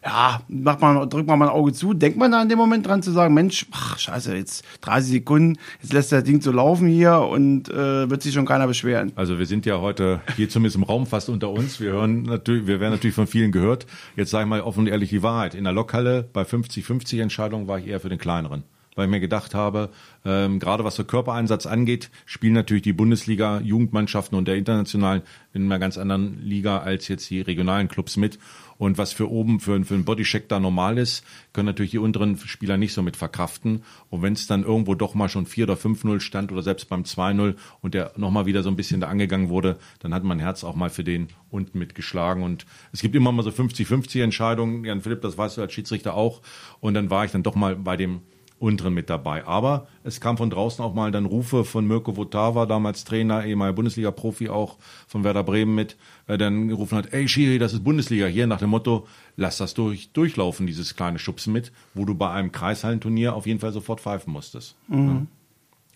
ja, macht man, drückt man mal ein Auge zu, denkt man da in dem Moment dran zu sagen, Mensch, ach, scheiße, jetzt 30 Sekunden, jetzt lässt das Ding so laufen hier und äh, wird sich schon keiner beschweren. Also wir sind ja heute hier zumindest im Raum fast unter uns. Wir hören natürlich, wir werden natürlich von vielen gehört. Jetzt sage ich mal offen und ehrlich die Wahrheit. In der Lokhalle bei 50-50 Entscheidungen war ich eher für den kleineren weil ich mir gedacht habe, ähm, gerade was der Körpereinsatz angeht, spielen natürlich die Bundesliga, Jugendmannschaften und der internationalen in einer ganz anderen Liga als jetzt die regionalen Clubs mit. Und was für oben für, für einen Bodycheck da normal ist, können natürlich die unteren Spieler nicht so mit verkraften. Und wenn es dann irgendwo doch mal schon 4 oder 5-0 stand oder selbst beim 2-0 und der nochmal wieder so ein bisschen da angegangen wurde, dann hat mein Herz auch mal für den unten mitgeschlagen. Und es gibt immer mal so 50-50 Entscheidungen. Jan Philipp, das weißt du als Schiedsrichter auch. Und dann war ich dann doch mal bei dem unteren mit dabei. Aber es kam von draußen auch mal dann Rufe von Mirko Votava, damals Trainer, ehemaliger Bundesliga-Profi auch von Werder Bremen mit, äh, dann gerufen hat, ey Schiri, das ist Bundesliga hier, nach dem Motto, lass das durch, durchlaufen, dieses kleine Schubsen mit, wo du bei einem Kreishallenturnier auf jeden Fall sofort pfeifen musstest. Mhm. Ja.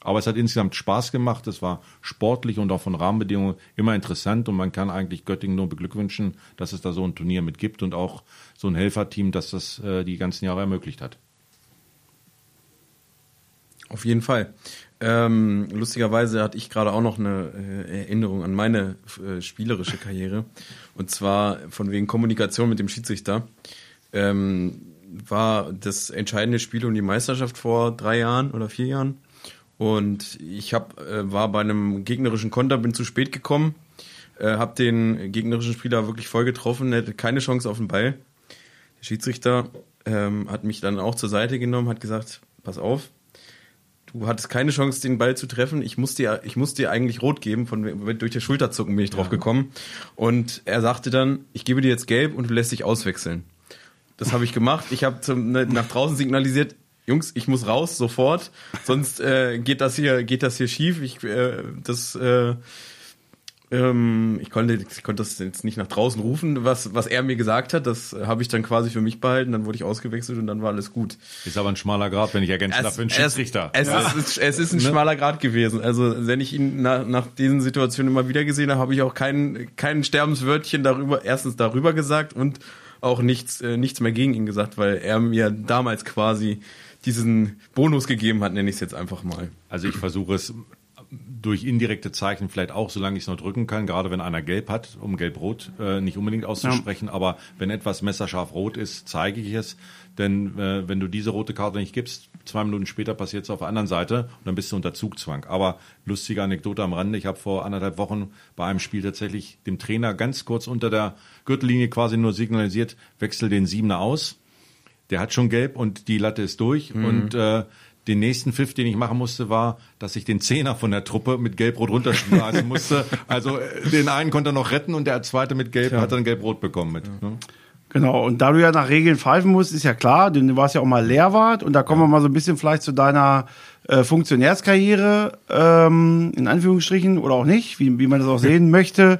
Aber es hat insgesamt Spaß gemacht. Es war sportlich und auch von Rahmenbedingungen immer interessant. Und man kann eigentlich Göttingen nur beglückwünschen, dass es da so ein Turnier mit gibt und auch so ein Helferteam, das das äh, die ganzen Jahre ermöglicht hat. Auf jeden Fall. Ähm, lustigerweise hatte ich gerade auch noch eine äh, Erinnerung an meine äh, spielerische Karriere. Und zwar von wegen Kommunikation mit dem Schiedsrichter. Ähm, war das entscheidende Spiel um die Meisterschaft vor drei Jahren oder vier Jahren. Und ich hab, äh, war bei einem gegnerischen Konter, bin zu spät gekommen, äh, habe den gegnerischen Spieler wirklich voll getroffen, hätte keine Chance auf den Ball. Der Schiedsrichter ähm, hat mich dann auch zur Seite genommen, hat gesagt, pass auf, du hattest keine Chance, den Ball zu treffen. Ich muss dir, ich muss dir eigentlich rot geben. Von, durch das Schulterzucken bin ich drauf gekommen. Und er sagte dann, ich gebe dir jetzt gelb und du lässt dich auswechseln. Das habe ich gemacht. Ich habe ne, nach draußen signalisiert, Jungs, ich muss raus sofort, sonst äh, geht das hier geht das hier schief. Ich äh, das äh, ähm, ich, konnte, ich konnte das jetzt nicht nach draußen rufen, was, was er mir gesagt hat. Das habe ich dann quasi für mich behalten. Dann wurde ich ausgewechselt und dann war alles gut. Ist aber ein schmaler Grad, wenn ich ergänzen darf, für einen Schiedsrichter. Es, ja. es, ist, es ist ein ne? schmaler Grad gewesen. Also wenn ich ihn nach, nach diesen Situationen immer wieder gesehen habe, habe ich auch kein, kein Sterbenswörtchen darüber, erstens darüber gesagt und auch nichts, äh, nichts mehr gegen ihn gesagt, weil er mir damals quasi diesen Bonus gegeben hat, nenne ich es jetzt einfach mal. Also ich versuche es durch indirekte Zeichen vielleicht auch, solange ich es noch drücken kann, gerade wenn einer gelb hat, um gelb-rot äh, nicht unbedingt auszusprechen, ja. aber wenn etwas messerscharf rot ist, zeige ich es. Denn äh, wenn du diese rote Karte nicht gibst, zwei Minuten später passiert es auf der anderen Seite und dann bist du unter Zugzwang. Aber lustige Anekdote am Rande, ich habe vor anderthalb Wochen bei einem Spiel tatsächlich dem Trainer ganz kurz unter der Gürtellinie quasi nur signalisiert, wechsel den Siebener aus. Der hat schon gelb und die Latte ist durch mhm. und äh, den nächsten Pfiff, den ich machen musste, war, dass ich den Zehner von der Truppe mit Gelb-Rot runterschmeißen musste. Also äh, den einen konnte er noch retten und der zweite mit Gelb ja. hat dann Gelb-Rot bekommen mit. Ja. Ne? Genau, und da du ja nach Regeln pfeifen musst, ist ja klar, denn du warst ja auch mal Lehrwart und da kommen wir mal so ein bisschen vielleicht zu deiner äh, Funktionärskarriere, ähm, in Anführungsstrichen, oder auch nicht, wie, wie man das auch sehen möchte.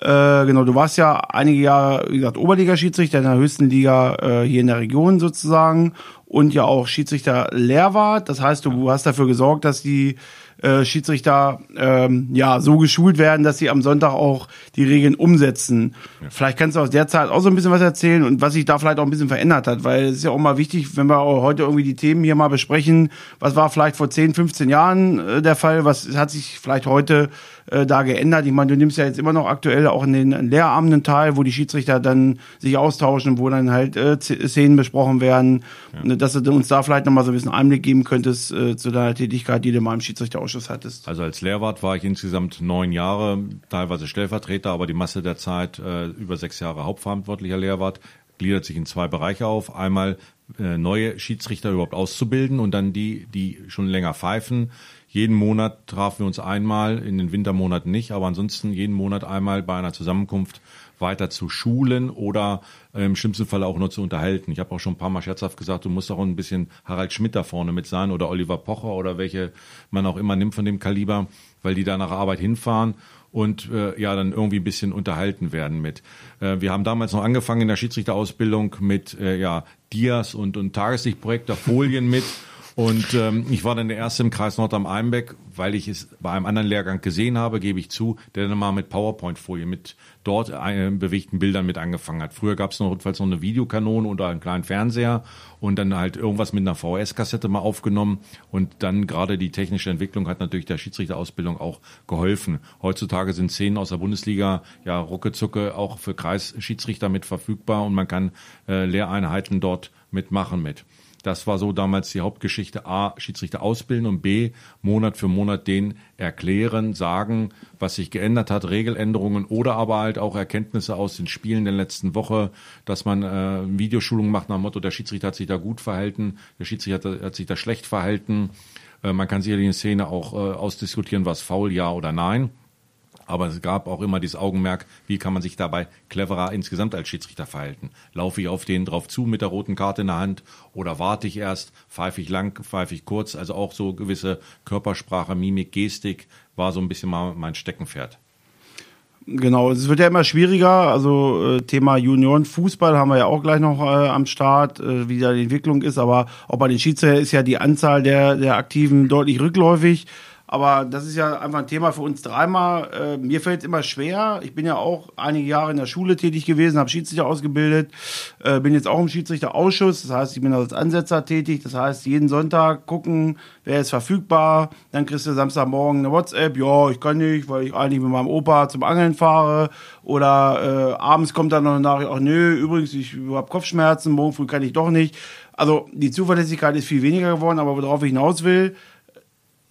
Äh, genau, du warst ja einige Jahre, wie gesagt, Oberliga-Schiedsrichter in der höchsten Liga äh, hier in der Region sozusagen und ja auch Schiedsrichter Lehrwart. Das heißt, du hast dafür gesorgt, dass die äh, Schiedsrichter ähm, ja so geschult werden, dass sie am Sonntag auch die Regeln umsetzen. Ja. Vielleicht kannst du aus der Zeit auch so ein bisschen was erzählen und was sich da vielleicht auch ein bisschen verändert hat, weil es ist ja auch mal wichtig, wenn wir heute irgendwie die Themen hier mal besprechen, was war vielleicht vor 10, 15 Jahren äh, der Fall, was hat sich vielleicht heute äh, da geändert. Ich meine, du nimmst ja jetzt immer noch aktuell auch in den Lehrabenden teil, wo die Schiedsrichter dann sich austauschen, wo dann halt äh, Szenen besprochen werden, ja. dass du uns da vielleicht nochmal so ein bisschen Einblick geben könntest äh, zu deiner Tätigkeit, die du mal im Schiedsrichterausschuss hattest. Also als Lehrwart war ich insgesamt neun Jahre, teilweise Stellvertreter, aber die Masse der Zeit äh, über sechs Jahre hauptverantwortlicher Lehrwart gliedert sich in zwei Bereiche auf. Einmal äh, neue Schiedsrichter überhaupt auszubilden und dann die, die schon länger pfeifen jeden Monat trafen wir uns einmal, in den Wintermonaten nicht, aber ansonsten jeden Monat einmal bei einer Zusammenkunft weiter zu schulen oder äh, im schlimmsten Fall auch nur zu unterhalten. Ich habe auch schon ein paar Mal scherzhaft gesagt, du musst auch ein bisschen Harald Schmidt da vorne mit sein oder Oliver Pocher oder welche man auch immer nimmt von dem Kaliber, weil die da nach Arbeit hinfahren und äh, ja dann irgendwie ein bisschen unterhalten werden mit. Äh, wir haben damals noch angefangen in der Schiedsrichterausbildung mit äh, ja Dias und, und Tageslichtprojektor, Folien mit und ähm, ich war dann der Erste im Kreis Nord am Einbeck, weil ich es bei einem anderen Lehrgang gesehen habe, gebe ich zu, der dann mal mit PowerPoint-Folie, mit dort äh, bewegten Bildern mit angefangen hat. Früher gab es noch notfalls noch eine Videokanone oder einen kleinen Fernseher und dann halt irgendwas mit einer VHS-Kassette mal aufgenommen. Und dann gerade die technische Entwicklung hat natürlich der Schiedsrichterausbildung auch geholfen. Heutzutage sind Szenen aus der Bundesliga ja ruckezucke auch für Kreisschiedsrichter mit verfügbar und man kann äh, Lehreinheiten dort mitmachen mit. Das war so damals die Hauptgeschichte. A, Schiedsrichter ausbilden und B, Monat für Monat den erklären, sagen, was sich geändert hat, Regeländerungen oder aber halt auch Erkenntnisse aus den Spielen der letzten Woche, dass man äh, Videoschulungen macht nach dem Motto, der Schiedsrichter hat sich da gut verhalten, der Schiedsrichter hat, hat sich da schlecht verhalten. Äh, man kann sicherlich in Szene auch äh, ausdiskutieren, was faul, ja oder nein. Aber es gab auch immer dieses Augenmerk, wie kann man sich dabei cleverer insgesamt als Schiedsrichter verhalten? Laufe ich auf den drauf zu mit der roten Karte in der Hand oder warte ich erst, pfeife ich lang, pfeife ich kurz? Also auch so gewisse Körpersprache, Mimik, Gestik war so ein bisschen mal mein Steckenpferd. Genau, es wird ja immer schwieriger. Also äh, Thema Juniorenfußball haben wir ja auch gleich noch äh, am Start, äh, wie da die Entwicklung ist. Aber auch bei den Schiedsrichtern ist ja die Anzahl der, der Aktiven deutlich rückläufig. Aber das ist ja einfach ein Thema für uns dreimal. Äh, mir fällt es immer schwer. Ich bin ja auch einige Jahre in der Schule tätig gewesen, habe Schiedsrichter ausgebildet, äh, bin jetzt auch im Schiedsrichterausschuss. Das heißt, ich bin als Ansetzer tätig. Das heißt, jeden Sonntag gucken, wer ist verfügbar. Dann kriegst du Samstagmorgen eine WhatsApp. Ja, ich kann nicht, weil ich eigentlich mit meinem Opa zum Angeln fahre. Oder äh, abends kommt dann noch eine Nachricht, ach nö, übrigens, ich habe Kopfschmerzen, morgen früh kann ich doch nicht. Also die Zuverlässigkeit ist viel weniger geworden, aber worauf ich hinaus will,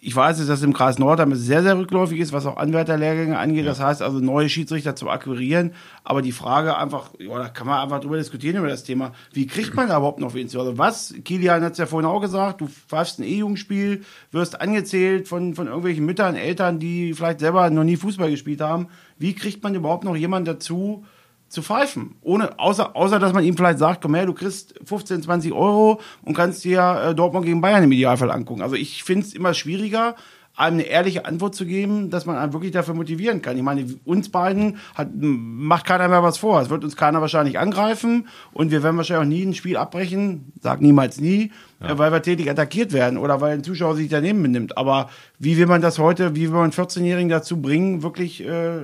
ich weiß, dass im Kreis Nordheim sehr, sehr rückläufig ist, was auch Anwärterlehrgänge angeht. Ja. Das heißt also, neue Schiedsrichter zu akquirieren. Aber die Frage einfach, ja, da kann man einfach drüber diskutieren über das Thema. Wie kriegt man da überhaupt noch wen zu? Also was, Kilian hat es ja vorhin auch gesagt, du pfeifst ein E-Jugendspiel, wirst angezählt von, von irgendwelchen Müttern, Eltern, die vielleicht selber noch nie Fußball gespielt haben. Wie kriegt man überhaupt noch jemanden dazu, zu pfeifen. Ohne, außer, außer, dass man ihm vielleicht sagt, komm her, du kriegst 15, 20 Euro und kannst dir äh, Dortmund gegen Bayern im Idealfall angucken. Also ich finde es immer schwieriger, einem eine ehrliche Antwort zu geben, dass man einen wirklich dafür motivieren kann. Ich meine, uns beiden hat, macht keiner mehr was vor. Es wird uns keiner wahrscheinlich angreifen und wir werden wahrscheinlich auch nie ein Spiel abbrechen, sag niemals nie, ja. weil wir tätig attackiert werden oder weil ein Zuschauer sich daneben benimmt. Aber wie will man das heute, wie will man 14-Jährigen dazu bringen, wirklich äh,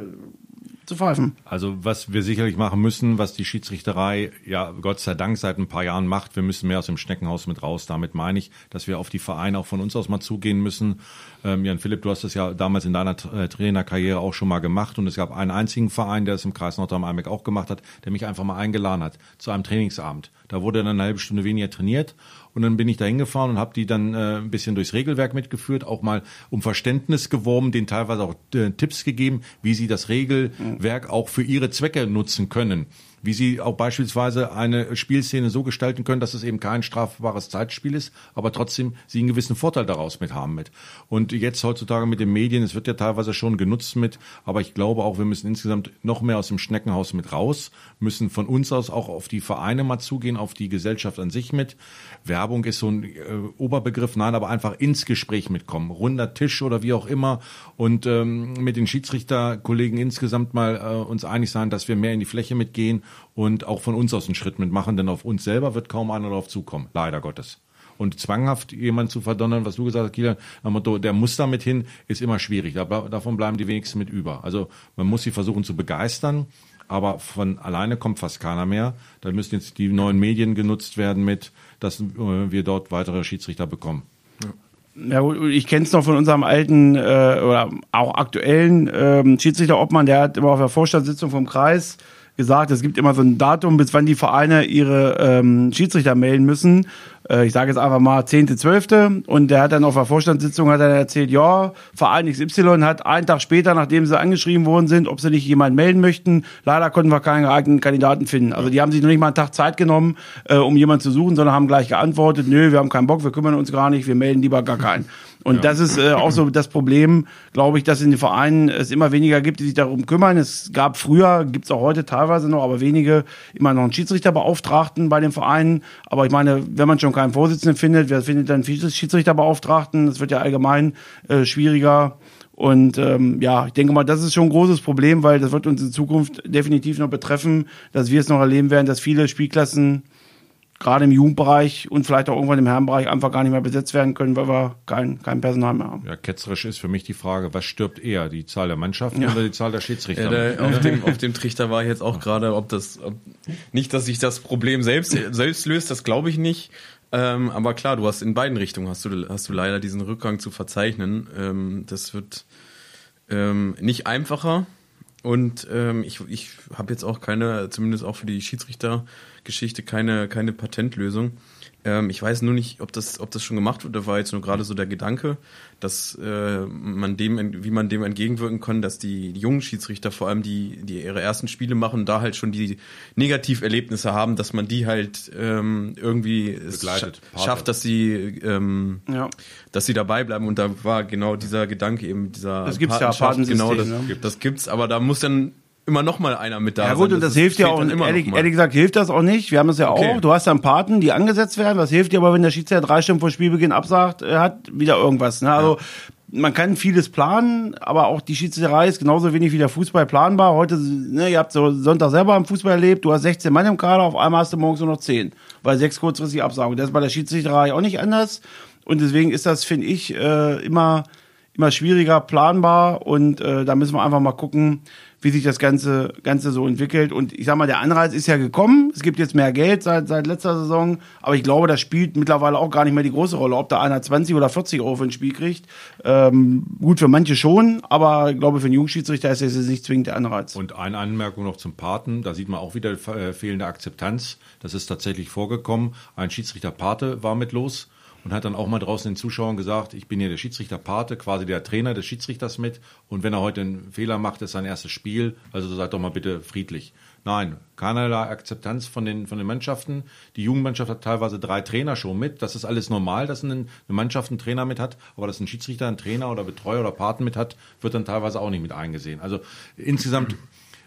zu pfeifen. Also was wir sicherlich machen müssen, was die Schiedsrichterei ja Gott sei Dank seit ein paar Jahren macht, wir müssen mehr aus dem Schneckenhaus mit raus. Damit meine ich, dass wir auf die Vereine auch von uns aus mal zugehen müssen. Ähm, Jan Philipp, du hast das ja damals in deiner äh, Trainerkarriere auch schon mal gemacht und es gab einen einzigen Verein, der es im Kreis Nordrhein-Albeck auch gemacht hat, der mich einfach mal eingeladen hat zu einem Trainingsabend. Da wurde dann eine halbe Stunde weniger trainiert und dann bin ich da hingefahren und habe die dann äh, ein bisschen durchs Regelwerk mitgeführt, auch mal um Verständnis geworben, denen teilweise auch äh, Tipps gegeben, wie sie das Regelwerk auch für ihre Zwecke nutzen können wie sie auch beispielsweise eine Spielszene so gestalten können, dass es eben kein strafbares Zeitspiel ist, aber trotzdem sie einen gewissen Vorteil daraus mit haben mit. Und jetzt heutzutage mit den Medien, es wird ja teilweise schon genutzt mit, aber ich glaube auch, wir müssen insgesamt noch mehr aus dem Schneckenhaus mit raus, müssen von uns aus auch auf die Vereine mal zugehen, auf die Gesellschaft an sich mit. Werbung ist so ein äh, Oberbegriff, nein, aber einfach ins Gespräch mitkommen, runder Tisch oder wie auch immer und ähm, mit den Schiedsrichterkollegen insgesamt mal äh, uns einig sein, dass wir mehr in die Fläche mitgehen und auch von uns aus einen Schritt mitmachen, denn auf uns selber wird kaum einer darauf zukommen, leider Gottes. Und zwanghaft jemanden zu verdonnern, was du gesagt hast, Kieler, der muss damit hin, ist immer schwierig. davon bleiben die wenigsten mit über. Also man muss sie versuchen zu begeistern, aber von alleine kommt fast keiner mehr. Da müssen jetzt die neuen Medien genutzt werden mit, dass äh, wir dort weitere Schiedsrichter bekommen. Ja, ich kenne es noch von unserem alten äh, oder auch aktuellen ähm, Schiedsrichter Obmann, der hat immer auf der Vorstandssitzung vom Kreis gesagt, es gibt immer so ein Datum, bis wann die Vereine ihre ähm, Schiedsrichter melden müssen. Äh, ich sage jetzt einfach mal 10.12. Und der hat dann auf der Vorstandssitzung hat er erzählt, ja, Verein XY hat einen Tag später, nachdem sie angeschrieben worden sind, ob sie nicht jemanden melden möchten. Leider konnten wir keinen geeigneten Kandidaten finden. Also die haben sich noch nicht mal einen Tag Zeit genommen, äh, um jemanden zu suchen, sondern haben gleich geantwortet, nö, wir haben keinen Bock, wir kümmern uns gar nicht, wir melden lieber gar keinen. Und ja. das ist äh, auch so das Problem, glaube ich, dass in den Vereinen es immer weniger gibt, die sich darum kümmern. Es gab früher, gibt es auch heute teilweise noch, aber wenige immer noch einen Schiedsrichterbeauftragten bei den Vereinen. Aber ich meine, wenn man schon keinen Vorsitzenden findet, wer findet dann Schiedsrichterbeauftragten? Das wird ja allgemein äh, schwieriger. Und ähm, ja, ich denke mal, das ist schon ein großes Problem, weil das wird uns in Zukunft definitiv noch betreffen, dass wir es noch erleben werden, dass viele Spielklassen gerade im Jugendbereich und vielleicht auch irgendwann im Herrenbereich einfach gar nicht mehr besetzt werden können, weil wir kein, kein Personal mehr haben. Ja, ketzerisch ist für mich die Frage, was stirbt eher, die Zahl der Mannschaften ja. oder die Zahl der Schiedsrichter? Ja, der, auf, dem, auf dem Trichter war ich jetzt auch gerade, ob das, ob, nicht, dass sich das Problem selbst, selbst löst, das glaube ich nicht. Ähm, aber klar, du hast in beiden Richtungen hast du, hast du leider diesen Rückgang zu verzeichnen. Ähm, das wird ähm, nicht einfacher. Und ähm, ich, ich habe jetzt auch keine, zumindest auch für die Schiedsrichtergeschichte, keine, keine Patentlösung. Ähm, ich weiß nur nicht, ob das, ob das schon gemacht wurde. Da war jetzt nur gerade so der Gedanke, dass äh, man dem, wie man dem entgegenwirken kann, dass die, die jungen Schiedsrichter vor allem die, die ihre ersten Spiele machen, da halt schon die Negativerlebnisse haben, dass man die halt ähm, irgendwie Begleitet, sch schafft, dass sie, ähm, ja. dass sie dabei bleiben. Und da war genau dieser Gedanke eben dieser das gibt's ja, genau das, ne? das gibt's, aber da muss dann immer noch mal einer mit da Ja gut, und das, das hilft ja auch, ehrlich, ehrlich, gesagt hilft das auch nicht. Wir haben das ja okay. auch. Du hast dann Paten, die angesetzt werden. Was hilft dir aber, wenn der Schiedsrichter drei Stunden vor Spielbeginn absagt, er hat wieder irgendwas. Ne? Also ja. man kann vieles planen, aber auch die Schiedsrichterei ist genauso wenig wie der Fußball planbar. Heute, ne, ihr habt so Sonntag selber im Fußball erlebt, du hast 16 Mann im Kader, auf einmal hast du morgens nur noch 10, weil sechs kurzfristig Absagen. Das ist bei der Schiedsrichterei auch nicht anders. Und deswegen ist das, finde ich, äh, immer immer schwieriger planbar und äh, da müssen wir einfach mal gucken, wie sich das Ganze, Ganze so entwickelt. Und ich sag mal, der Anreiz ist ja gekommen. Es gibt jetzt mehr Geld seit, seit letzter Saison. Aber ich glaube, das spielt mittlerweile auch gar nicht mehr die große Rolle, ob da einer 20 oder 40 Euro für ein Spiel kriegt. Ähm, gut, für manche schon, aber ich glaube, für einen Jungschiedsrichter ist das nicht zwingend der Anreiz. Und eine Anmerkung noch zum Paten. Da sieht man auch wieder äh, fehlende Akzeptanz. Das ist tatsächlich vorgekommen. Ein Schiedsrichter Pate war mit los und hat dann auch mal draußen den Zuschauern gesagt, ich bin hier der Schiedsrichter Pate, quasi der Trainer des Schiedsrichters mit und wenn er heute einen Fehler macht, ist sein erstes Spiel, also seid doch mal bitte friedlich. Nein, keinerlei Akzeptanz von den, von den Mannschaften. Die Jugendmannschaft hat teilweise drei Trainer schon mit. Das ist alles normal, dass eine, Mannschaft einen Trainer mit hat. Aber dass ein Schiedsrichter einen Trainer oder Betreuer oder Paten mit hat, wird dann teilweise auch nicht mit eingesehen. Also insgesamt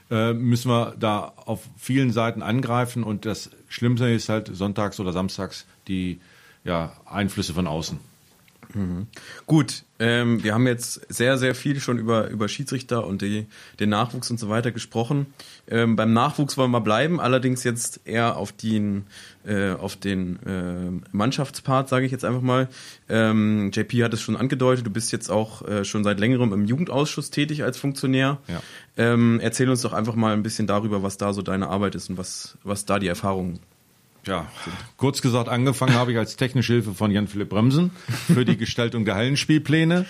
äh, müssen wir da auf vielen Seiten angreifen. Und das Schlimmste ist halt sonntags oder samstags die ja, Einflüsse von außen. Mhm. Gut, ähm, wir haben jetzt sehr, sehr viel schon über, über Schiedsrichter und die, den Nachwuchs und so weiter gesprochen. Ähm, beim Nachwuchs wollen wir bleiben, allerdings jetzt eher auf den, äh, auf den äh, Mannschaftspart, sage ich jetzt einfach mal. Ähm, JP hat es schon angedeutet, du bist jetzt auch äh, schon seit längerem im Jugendausschuss tätig als Funktionär. Ja. Ähm, erzähl uns doch einfach mal ein bisschen darüber, was da so deine Arbeit ist und was, was da die Erfahrungen ja, kurz gesagt, angefangen habe ich als technische Hilfe von Jan-Philipp Bremsen für die Gestaltung der Hallenspielpläne.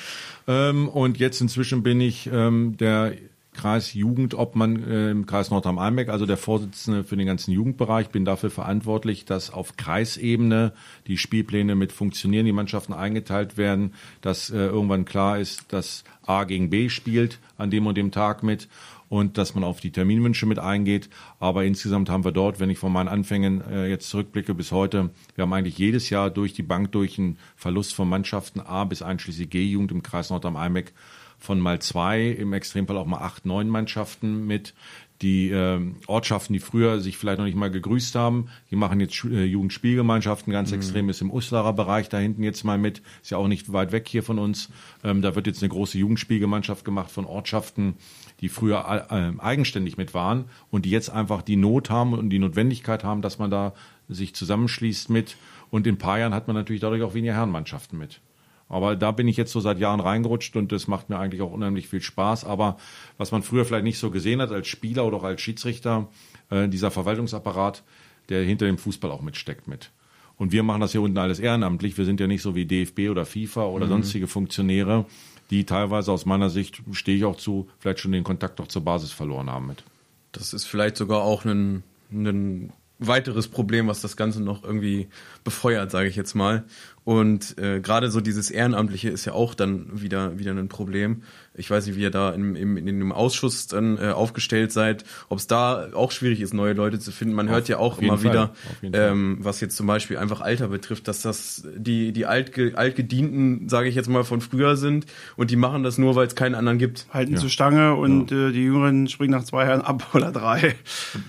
Ähm, und jetzt inzwischen bin ich ähm, der Kreisjugendobmann äh, im Kreis Nordrhein-Albeck, also der Vorsitzende für den ganzen Jugendbereich, bin dafür verantwortlich, dass auf Kreisebene die Spielpläne mit funktionieren, die Mannschaften eingeteilt werden, dass äh, irgendwann klar ist, dass A gegen B spielt an dem und dem Tag mit und dass man auf die Terminwünsche mit eingeht. Aber insgesamt haben wir dort, wenn ich von meinen Anfängen äh, jetzt zurückblicke bis heute, wir haben eigentlich jedes Jahr durch die Bank durch einen Verlust von Mannschaften A bis einschließlich G-Jugend im Kreis Nordrhein-Albeck von mal zwei, im Extremfall auch mal acht, neun Mannschaften mit. Die äh, Ortschaften, die früher sich vielleicht noch nicht mal gegrüßt haben, die machen jetzt äh, Jugendspielgemeinschaften, ganz mhm. extrem ist im Uslarer Bereich da hinten jetzt mal mit, ist ja auch nicht weit weg hier von uns. Ähm, da wird jetzt eine große Jugendspielgemeinschaft gemacht von Ortschaften, die früher äh, eigenständig mit waren und die jetzt einfach die Not haben und die Notwendigkeit haben, dass man da sich zusammenschließt mit. Und in ein paar Jahren hat man natürlich dadurch auch weniger Herrenmannschaften mit. Aber da bin ich jetzt so seit Jahren reingerutscht und das macht mir eigentlich auch unheimlich viel Spaß. Aber was man früher vielleicht nicht so gesehen hat als Spieler oder auch als Schiedsrichter, äh, dieser Verwaltungsapparat, der hinter dem Fußball auch mitsteckt mit. Und wir machen das hier unten alles ehrenamtlich. Wir sind ja nicht so wie DFB oder FIFA oder mhm. sonstige Funktionäre, die teilweise aus meiner Sicht, stehe ich auch zu, vielleicht schon den Kontakt auch zur Basis verloren haben mit. Das ist vielleicht sogar auch ein, ein weiteres Problem, was das Ganze noch irgendwie befeuert, sage ich jetzt mal. Und äh, gerade so dieses Ehrenamtliche ist ja auch dann wieder wieder ein Problem. Ich weiß nicht, wie ihr da im, im, in dem Ausschuss dann äh, aufgestellt seid, ob es da auch schwierig ist, neue Leute zu finden. Man auf, hört ja auch immer Fall. wieder, ähm, was jetzt zum Beispiel einfach Alter betrifft, dass das die die Altge Altgedienten, sage ich jetzt mal, von früher sind und die machen das nur, weil es keinen anderen gibt. Halten ja. zur Stange und ja. äh, die Jüngeren springen nach zwei Jahren ab oder drei.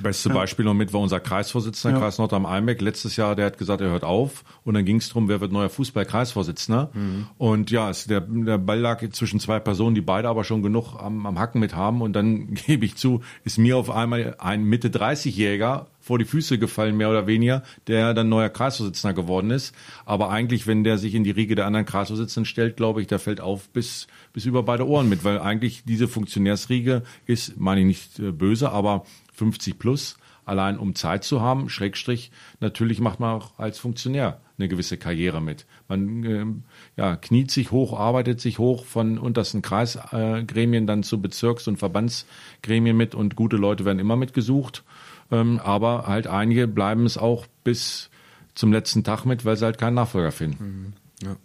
Beste ja. Beispiel noch mit war unser Kreisvorsitzender, Kreis Nordrhein-Albeck. Letztes Jahr, der hat gesagt, er hört auf und dann ging es darum, wer wird neuer Fußball-Kreisvorsitzender. Mhm. Und ja, es, der, der Ball lag zwischen zwei Personen, die beide aber schon genug am, am Hacken mit haben. Und dann gebe ich zu, ist mir auf einmal ein Mitte 30-Jähriger vor die Füße gefallen, mehr oder weniger, der dann neuer Kreisvorsitzender geworden ist. Aber eigentlich, wenn der sich in die Riege der anderen Kreisvorsitzenden stellt, glaube ich, der fällt auf bis, bis über beide Ohren mit, weil eigentlich diese Funktionärsriege ist, meine ich nicht äh, böse, aber 50 plus allein um Zeit zu haben, Schrägstrich, natürlich macht man auch als Funktionär eine gewisse Karriere mit. Man äh, ja, kniet sich hoch, arbeitet sich hoch von untersten Kreisgremien äh, dann zu Bezirks- und Verbandsgremien mit und gute Leute werden immer mitgesucht. Ähm, aber halt einige bleiben es auch bis zum letzten Tag mit, weil sie halt keinen Nachfolger finden. Mhm. Ja.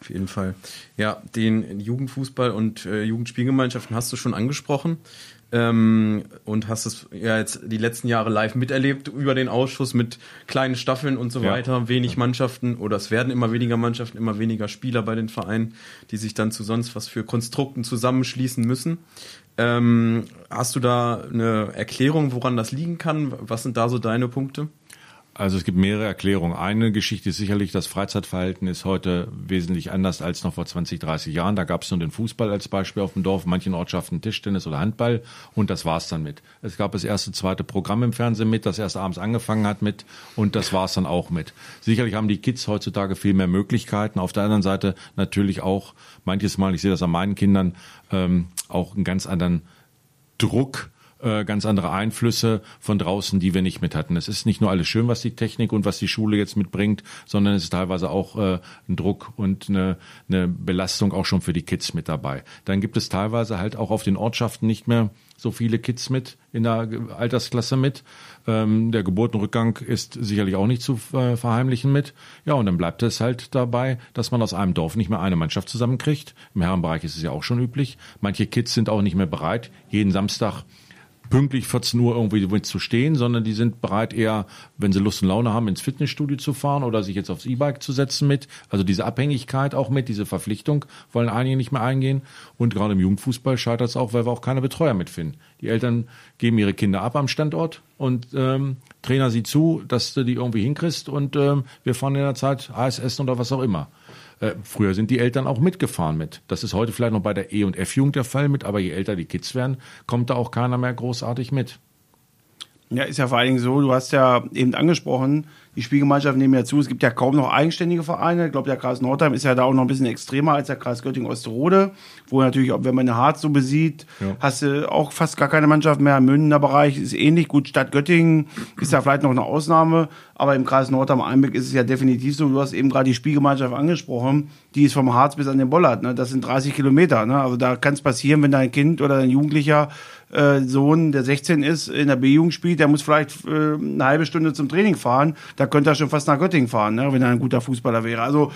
Auf jeden Fall. Ja, den Jugendfußball und äh, Jugendspielgemeinschaften hast du schon angesprochen ähm, und hast es ja jetzt die letzten Jahre live miterlebt über den Ausschuss mit kleinen Staffeln und so ja. weiter, wenig ja. Mannschaften oder es werden immer weniger Mannschaften, immer weniger Spieler bei den Vereinen, die sich dann zu sonst was für Konstrukten zusammenschließen müssen. Ähm, hast du da eine Erklärung, woran das liegen kann? Was sind da so deine Punkte? Also es gibt mehrere Erklärungen. Eine Geschichte ist sicherlich, das Freizeitverhalten ist heute wesentlich anders als noch vor 20, 30 Jahren. Da gab es nur den Fußball als Beispiel auf dem Dorf, in manchen Ortschaften Tischtennis oder Handball und das war's dann mit. Es gab das erste, zweite Programm im Fernsehen mit, das erst abends angefangen hat mit und das war's dann auch mit. Sicherlich haben die Kids heutzutage viel mehr Möglichkeiten. Auf der anderen Seite natürlich auch manches Mal, ich sehe das an meinen Kindern, ähm, auch einen ganz anderen Druck äh, ganz andere Einflüsse von draußen, die wir nicht mit hatten. Es ist nicht nur alles schön, was die Technik und was die Schule jetzt mitbringt, sondern es ist teilweise auch äh, ein Druck und eine, eine Belastung auch schon für die Kids mit dabei. Dann gibt es teilweise halt auch auf den Ortschaften nicht mehr so viele Kids mit in der Altersklasse mit. Ähm, der Geburtenrückgang ist sicherlich auch nicht zu äh, verheimlichen mit. Ja, und dann bleibt es halt dabei, dass man aus einem Dorf nicht mehr eine Mannschaft zusammenkriegt. Im Herrenbereich ist es ja auch schon üblich. Manche Kids sind auch nicht mehr bereit, jeden Samstag pünktlich 14 Uhr irgendwie zu stehen, sondern die sind bereit eher, wenn sie Lust und Laune haben, ins Fitnessstudio zu fahren oder sich jetzt aufs E-Bike zu setzen mit. Also diese Abhängigkeit auch mit, diese Verpflichtung wollen einige nicht mehr eingehen. Und gerade im Jugendfußball scheitert es auch, weil wir auch keine Betreuer mitfinden. Die Eltern geben ihre Kinder ab am Standort und ähm, Trainer sieht zu, dass du die irgendwie hinkriegst und ähm, wir fahren in der Zeit Eis essen oder was auch immer. Äh, früher sind die Eltern auch mitgefahren mit. Das ist heute vielleicht noch bei der E- und F-Jugend der Fall mit, aber je älter die Kids werden, kommt da auch keiner mehr großartig mit. Ja, ist ja vor allen Dingen so, du hast ja eben angesprochen, die Spielgemeinschaft nehmen ja zu, es gibt ja kaum noch eigenständige Vereine. Ich glaube, der Kreis Nordheim ist ja da auch noch ein bisschen extremer als der Kreis Göttingen-Osterode, wo natürlich, wenn man eine Harz so besieht, ja. hast du auch fast gar keine Mannschaft mehr. Im Mündener Bereich ist ähnlich. Gut, Stadt Göttingen ist ja vielleicht noch eine Ausnahme, aber im Kreis Nordheim-Einbeck ist es ja definitiv so. Du hast eben gerade die Spielgemeinschaft angesprochen, die ist vom Harz bis an den Bollard. Ne? Das sind 30 Kilometer. Ne? Also da kann es passieren, wenn dein Kind oder dein Jugendlicher äh, Sohn, der 16 ist, in der B-Jugend spielt, der muss vielleicht äh, eine halbe Stunde zum Training fahren. Da könnte er schon fast nach Göttingen fahren, ne, wenn er ein guter Fußballer wäre. Also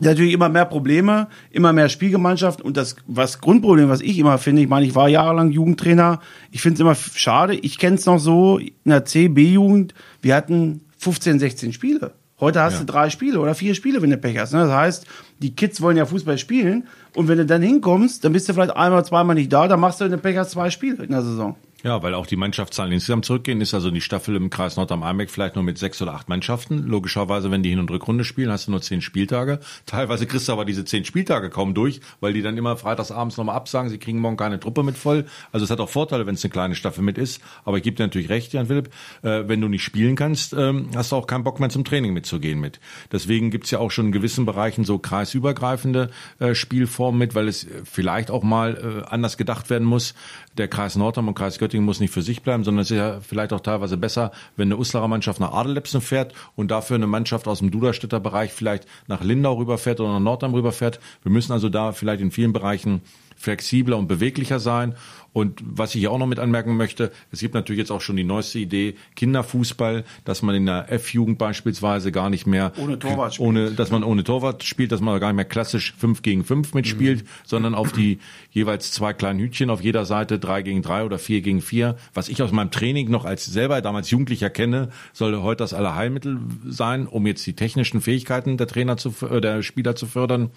natürlich immer mehr Probleme, immer mehr Spielgemeinschaft und das was Grundproblem, was ich immer finde, ich meine, ich war jahrelang Jugendtrainer, ich finde es immer schade, ich kenne es noch so in der C, B-Jugend, wir hatten 15, 16 Spiele. Heute hast ja. du drei Spiele oder vier Spiele, wenn du Pech hast. Ne? Das heißt, die Kids wollen ja Fußball spielen und wenn du dann hinkommst, dann bist du vielleicht einmal, zweimal nicht da, dann machst du in der Pech hast zwei Spiele in der Saison. Ja, weil auch die Mannschaftszahlen insgesamt zurückgehen, ist also die Staffel im Kreis Nordrhein-Einbeck vielleicht nur mit sechs oder acht Mannschaften. Logischerweise, wenn die Hin- und Rückrunde spielen, hast du nur zehn Spieltage. Teilweise kriegst du aber diese zehn Spieltage kaum durch, weil die dann immer freitagsabends nochmal absagen, sie kriegen morgen keine Truppe mit voll. Also es hat auch Vorteile, wenn es eine kleine Staffel mit ist. Aber ich gebe dir natürlich recht, Jan Philipp, äh, wenn du nicht spielen kannst, ähm, hast du auch keinen Bock mehr zum Training mitzugehen mit. Deswegen gibt's ja auch schon in gewissen Bereichen so kreisübergreifende äh, Spielformen mit, weil es vielleicht auch mal äh, anders gedacht werden muss. Der Kreis Nordheim und Kreis Göttingen muss nicht für sich bleiben, sondern es ist ja vielleicht auch teilweise besser, wenn eine Uslarer Mannschaft nach Adelepsen fährt und dafür eine Mannschaft aus dem Duderstädter Bereich vielleicht nach Lindau rüberfährt oder nach Nordheim rüberfährt. Wir müssen also da vielleicht in vielen Bereichen flexibler und beweglicher sein. Und was ich hier auch noch mit anmerken möchte, es gibt natürlich jetzt auch schon die neueste Idee, Kinderfußball, dass man in der F-Jugend beispielsweise gar nicht mehr ohne Torwart spielt. ohne, dass man ohne Torwart spielt, dass man gar nicht mehr klassisch fünf gegen fünf mitspielt, mhm. sondern auf die jeweils zwei kleinen Hütchen auf jeder Seite, drei gegen drei oder vier gegen vier. Was ich aus meinem Training noch als selber damals Jugendlicher kenne, soll heute das Allerheilmittel sein, um jetzt die technischen Fähigkeiten der Trainer zu, äh, der Spieler zu fördern.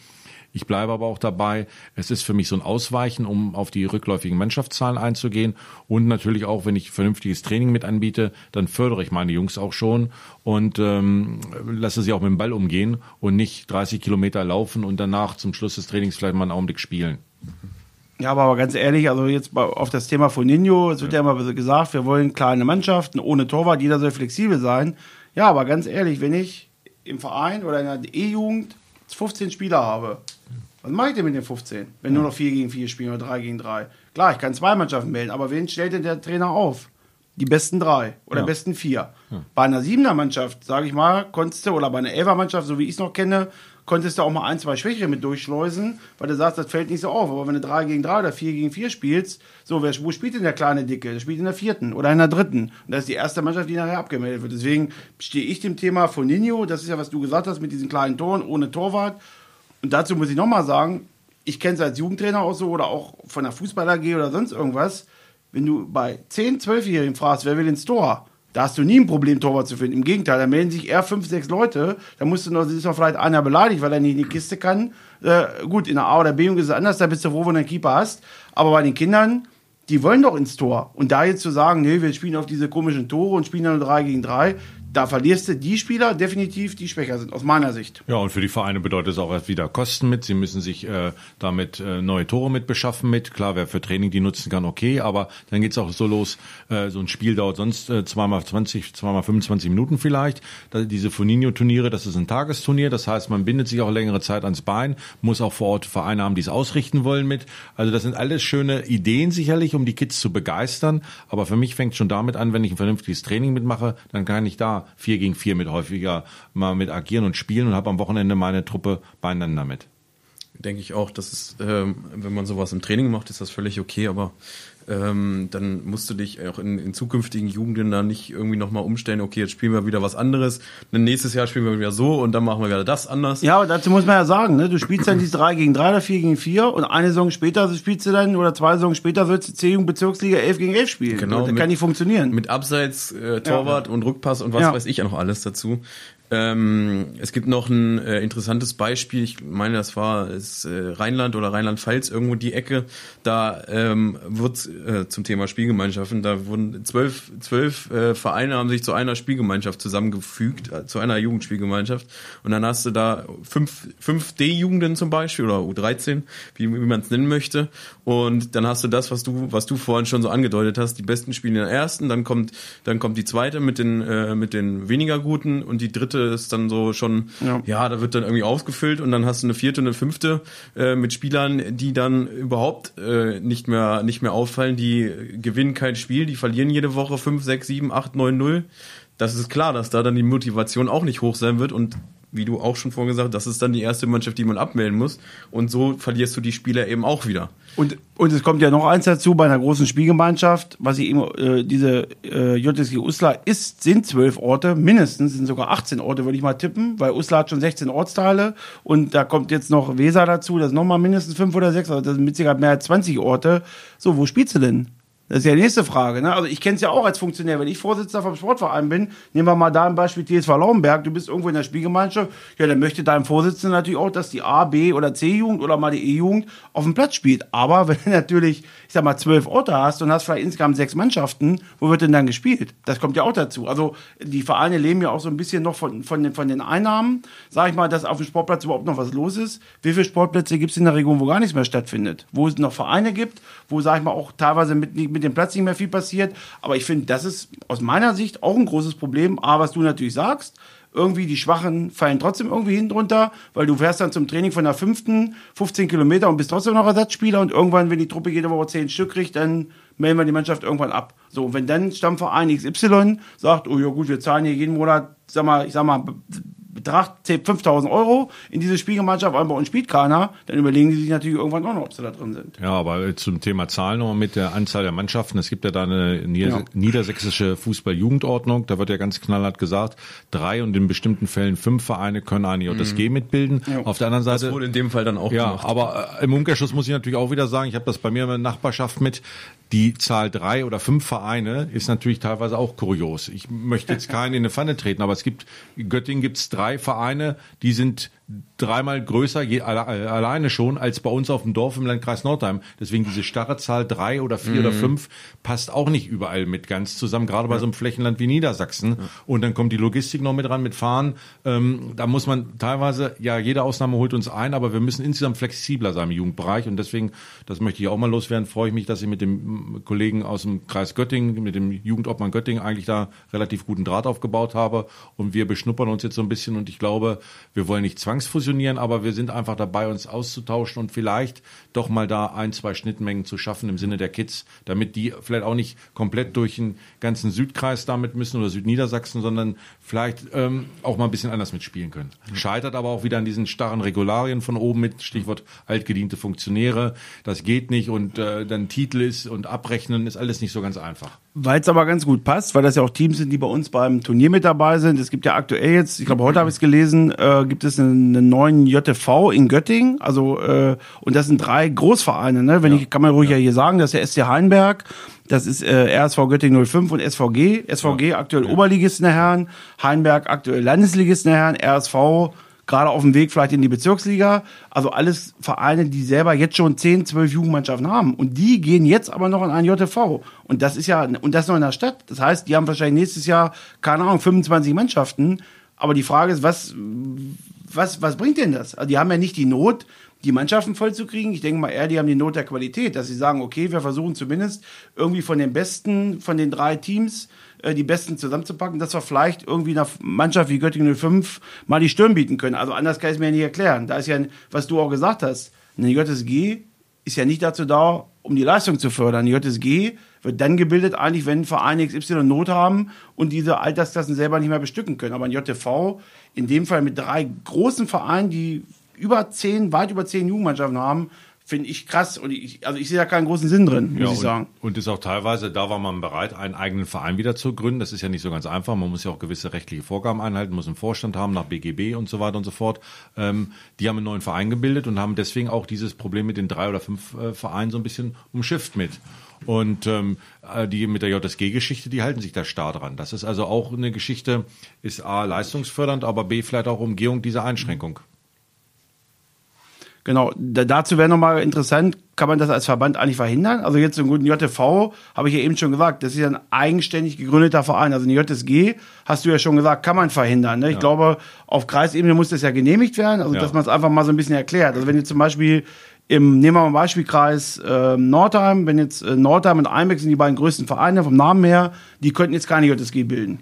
Ich bleibe aber auch dabei, es ist für mich so ein Ausweichen, um auf die rückläufigen Mannschaftszahlen einzugehen. Und natürlich auch, wenn ich vernünftiges Training mit anbiete, dann fördere ich meine Jungs auch schon und ähm, lasse sie auch mit dem Ball umgehen und nicht 30 Kilometer laufen und danach zum Schluss des Trainings vielleicht mal einen Augenblick spielen. Ja, aber ganz ehrlich, also jetzt auf das Thema von Nino, es wird ja. ja immer gesagt, wir wollen kleine Mannschaften ohne Torwart, jeder soll flexibel sein. Ja, aber ganz ehrlich, wenn ich im Verein oder in der E-Jugend 15 Spieler habe, was mache ich denn mit den 15, wenn nur noch 4 gegen 4 spielen oder 3 gegen 3? Klar, ich kann zwei Mannschaften melden, aber wen stellt denn der Trainer auf? Die besten drei oder ja. besten vier. Ja. Bei einer siebener Mannschaft, sage ich mal, konntest du, oder bei einer elfer Mannschaft, so wie ich es noch kenne, konntest du auch mal ein, zwei Schwächere mit durchschleusen, weil du sagst, das fällt nicht so auf. Aber wenn du drei gegen drei oder vier gegen vier spielst, so, wer, wo spielt denn der kleine Dicke? Der spielt in der vierten oder in der dritten. Und das ist die erste Mannschaft, die nachher abgemeldet wird. Deswegen stehe ich dem Thema von Nino, das ist ja, was du gesagt hast, mit diesen kleinen Toren ohne Torwart. Und dazu muss ich nochmal sagen, ich kenne es als Jugendtrainer auch so oder auch von der Fußball AG oder sonst irgendwas. Wenn du bei 10, 12-Jährigen fragst, wer will ins Tor, da hast du nie ein Problem, Torwart zu finden. Im Gegenteil, da melden sich eher fünf, sechs Leute. Da musst du noch, ist noch vielleicht einer beleidigt, weil er nicht in die Kiste kann. Äh, gut, in der A oder B ist es anders, da bist du froh, wenn du einen Keeper hast. Aber bei den Kindern, die wollen doch ins Tor. Und da jetzt zu sagen, nee, wir spielen auf diese komischen Tore und spielen dann nur drei gegen drei, da verlierst du die Spieler definitiv, die schwächer sind, aus meiner Sicht. Ja, und für die Vereine bedeutet es auch erst wieder Kosten mit. Sie müssen sich äh, damit äh, neue Tore mit beschaffen mit. Klar, wer für Training die nutzen kann, okay, aber dann geht's auch so los, äh, so ein Spiel dauert sonst äh, zweimal 20, zweimal 25 Minuten vielleicht. Da, diese Foninho-Turniere, das ist ein Tagesturnier, das heißt, man bindet sich auch längere Zeit ans Bein, muss auch vor Ort Vereine haben, die es ausrichten wollen mit. Also das sind alles schöne Ideen sicherlich, um die Kids zu begeistern, aber für mich fängt schon damit an, wenn ich ein vernünftiges Training mitmache, dann kann ich da vier gegen vier mit häufiger mal mit agieren und spielen und habe am Wochenende meine Truppe beieinander mit. Denke ich auch, dass es, ähm, wenn man sowas im Training macht, ist das völlig okay, aber ähm, dann musst du dich auch in, in zukünftigen Jugenden da nicht irgendwie nochmal umstellen, okay, jetzt spielen wir wieder was anderes, dann nächstes Jahr spielen wir wieder so und dann machen wir wieder das anders. Ja, aber dazu muss man ja sagen, ne? du spielst dann diese 3 gegen 3 oder 4 gegen 4 und eine Saison später spielst du dann, oder zwei Saison später wird du C-Jugend Bezirksliga 11 gegen 11 spielen. Genau. Das mit, kann nicht funktionieren. Mit Abseits, äh, Torwart ja. und Rückpass und was ja. weiß ich ja noch alles dazu. Ähm, es gibt noch ein äh, interessantes Beispiel. Ich meine, das war ist, äh, Rheinland oder Rheinland-Pfalz irgendwo die Ecke. Da ähm, wird äh, zum Thema Spielgemeinschaften. Da wurden zwölf, zwölf äh, Vereine haben sich zu einer Spielgemeinschaft zusammengefügt, äh, zu einer Jugendspielgemeinschaft. Und dann hast du da fünf, fünf D-Jugenden zum Beispiel oder U13, wie, wie man es nennen möchte. Und dann hast du das, was du, was du vorhin schon so angedeutet hast. Die besten spielen in der ersten, dann kommt, dann kommt die zweite mit den, äh, mit den weniger guten und die dritte ist dann so schon, ja. ja, da wird dann irgendwie ausgefüllt und dann hast du eine vierte und eine fünfte äh, mit Spielern, die dann überhaupt äh, nicht mehr nicht mehr auffallen, die gewinnen kein Spiel, die verlieren jede Woche 5, 6, 7, 8, 9, 0. Das ist klar, dass da dann die Motivation auch nicht hoch sein wird und wie du auch schon vorhin gesagt hast, das ist dann die erste Mannschaft, die man abmelden muss. Und so verlierst du die Spieler eben auch wieder. Und, und es kommt ja noch eins dazu, bei einer großen Spielgemeinschaft, was ich eben, äh, diese äh, JSG Uslar ist, sind zwölf Orte, mindestens, sind sogar 18 Orte, würde ich mal tippen, weil Uslar hat schon 16 Ortsteile und da kommt jetzt noch Weser dazu, das ist nochmal mindestens fünf oder sechs, also das sind mit Sicherheit mehr als 20 Orte. So, wo spielst du denn? Das ist ja die nächste Frage. Ne? Also ich kenne es ja auch als Funktionär. Wenn ich Vorsitzender vom Sportverein bin, nehmen wir mal da ein Beispiel TSV Lauenberg, du bist irgendwo in der Spielgemeinschaft, ja, dann möchte dein Vorsitzender natürlich auch, dass die A, B oder C-Jugend oder mal die E-Jugend auf dem Platz spielt. Aber wenn du natürlich, ich sag mal, zwölf Orte hast und hast vielleicht insgesamt sechs Mannschaften, wo wird denn dann gespielt? Das kommt ja auch dazu. Also die Vereine leben ja auch so ein bisschen noch von, von, den, von den Einnahmen. Sag ich mal, dass auf dem Sportplatz überhaupt noch was los ist. Wie viele Sportplätze gibt es in der Region, wo gar nichts mehr stattfindet? Wo es noch Vereine gibt, wo, sag ich mal, auch teilweise mit, mit dem Platz nicht mehr viel passiert. Aber ich finde, das ist aus meiner Sicht auch ein großes Problem. A, was du natürlich sagst, irgendwie die Schwachen fallen trotzdem irgendwie hin drunter, weil du fährst dann zum Training von der fünften 15 Kilometer und bist trotzdem noch Ersatzspieler und irgendwann, wenn die Truppe jede Woche zehn Stück kriegt, dann melden wir die Mannschaft irgendwann ab. So, und wenn dann Stammverein XY sagt, oh ja gut, wir zahlen hier jeden Monat, sag mal, ich sag mal, Betrag 5000 Euro in diese Spielgemeinschaft, bei uns spielt keiner, dann überlegen die sich natürlich irgendwann auch noch, ob sie da drin sind. Ja, aber zum Thema Zahlen nochmal mit der Anzahl der Mannschaften. Es gibt ja da eine nieder ja. niedersächsische Fußball-Jugendordnung, da wird ja ganz knallhart gesagt, drei und in bestimmten Fällen fünf Vereine können eine JSG mhm. mitbilden. Ja. Auf der anderen Seite. Das wurde in dem Fall dann auch Ja, gemacht. aber äh, im Umkehrschluss muss ich natürlich auch wieder sagen, ich habe das bei mir in der Nachbarschaft mit, die Zahl drei oder fünf Vereine ist natürlich teilweise auch kurios. Ich möchte jetzt keinen in eine Pfanne treten, aber es gibt, in Göttingen gibt es drei Vereine, die sind dreimal größer je, alleine schon als bei uns auf dem Dorf im Landkreis Nordheim. Deswegen diese starre Zahl drei oder vier mhm. oder fünf passt auch nicht überall mit ganz zusammen, gerade bei ja. so einem Flächenland wie Niedersachsen. Ja. Und dann kommt die Logistik noch mit dran, mit Fahren. Ähm, da muss man teilweise, ja, jede Ausnahme holt uns ein, aber wir müssen insgesamt flexibler sein im Jugendbereich. Und deswegen, das möchte ich auch mal loswerden, freue ich mich, dass ich mit dem Kollegen aus dem Kreis Göttingen, mit dem Jugendobmann Göttingen eigentlich da relativ guten Draht aufgebaut habe. Und wir beschnuppern uns jetzt so ein bisschen und ich glaube, wir wollen nicht zwangsläufig zwangsfusionieren, aber wir sind einfach dabei, uns auszutauschen und vielleicht doch mal da ein, zwei Schnittmengen zu schaffen im Sinne der Kids, damit die vielleicht auch nicht komplett durch den ganzen Südkreis damit müssen oder Südniedersachsen, sondern vielleicht ähm, auch mal ein bisschen anders mitspielen können. Scheitert aber auch wieder an diesen starren Regularien von oben mit, Stichwort altgediente Funktionäre. Das geht nicht und äh, dann Titel ist und Abrechnen ist alles nicht so ganz einfach. Weil es aber ganz gut passt, weil das ja auch Teams sind, die bei uns beim Turnier mit dabei sind. Es gibt ja aktuell jetzt, ich glaube heute habe ich es gelesen, äh, gibt es einen, einen neuen JTV in Göttingen. Also äh, und das sind drei Großvereine, ne? Wenn ja. ich kann man ruhig ja. ja hier sagen, das ist der SC Heinberg, das ist äh, RSV Göttingen 05 und SVG. SVG ja. aktuell. Oberligist in der Herren, Heinberg aktuell Landesligist in der Herren, RSV gerade auf dem Weg vielleicht in die Bezirksliga. Also alles Vereine, die selber jetzt schon 10, 12 Jugendmannschaften haben. Und die gehen jetzt aber noch in ein JTV. Und das ist ja, und das noch in der Stadt. Das heißt, die haben wahrscheinlich nächstes Jahr, keine Ahnung, 25 Mannschaften. Aber die Frage ist, was, was, was bringt denn das? Also die haben ja nicht die Not, die Mannschaften vollzukriegen. Ich denke mal eher, die haben die Not der Qualität, dass sie sagen, okay, wir versuchen zumindest irgendwie von den besten, von den drei Teams, äh, die Besten zusammenzupacken, dass wir vielleicht irgendwie einer Mannschaft wie Göttingen 05 mal die Stirn bieten können. Also anders kann ich es mir nicht erklären. Da ist ja, was du auch gesagt hast, eine JSG ist ja nicht dazu da, um die Leistung zu fördern. Die JSG wird dann gebildet, eigentlich, wenn Vereine XY Not haben und diese Altersklassen selber nicht mehr bestücken können. Aber ein JTV, in dem Fall mit drei großen Vereinen, die über zehn, weit über zehn Jugendmannschaften haben, finde ich krass. Und ich, also ich sehe da keinen großen Sinn drin, muss ja, ich sagen. Und ist auch teilweise, da war man bereit, einen eigenen Verein wieder zu gründen. Das ist ja nicht so ganz einfach. Man muss ja auch gewisse rechtliche Vorgaben einhalten, muss einen Vorstand haben nach BGB und so weiter und so fort. Ähm, die haben einen neuen Verein gebildet und haben deswegen auch dieses Problem mit den drei oder fünf äh, Vereinen so ein bisschen umschifft mit. Und ähm, äh, die mit der JSG-Geschichte, die halten sich da starr dran. Das ist also auch eine Geschichte, ist A leistungsfördernd, aber B vielleicht auch Umgehung dieser Einschränkung. Genau, da, dazu wäre nochmal interessant, kann man das als Verband eigentlich verhindern? Also jetzt im guten JTV, habe ich ja eben schon gesagt, das ist ja ein eigenständig gegründeter Verein. Also eine JSG, hast du ja schon gesagt, kann man verhindern. Ne? Ich ja. glaube, auf Kreisebene muss das ja genehmigt werden, also ja. dass man es einfach mal so ein bisschen erklärt. Also wenn jetzt zum Beispiel im, nehmen wir mal Beispielkreis äh, Nordheim, wenn jetzt äh, Nordheim und Einbeck sind die beiden größten Vereine vom Namen her, die könnten jetzt keine JSG bilden.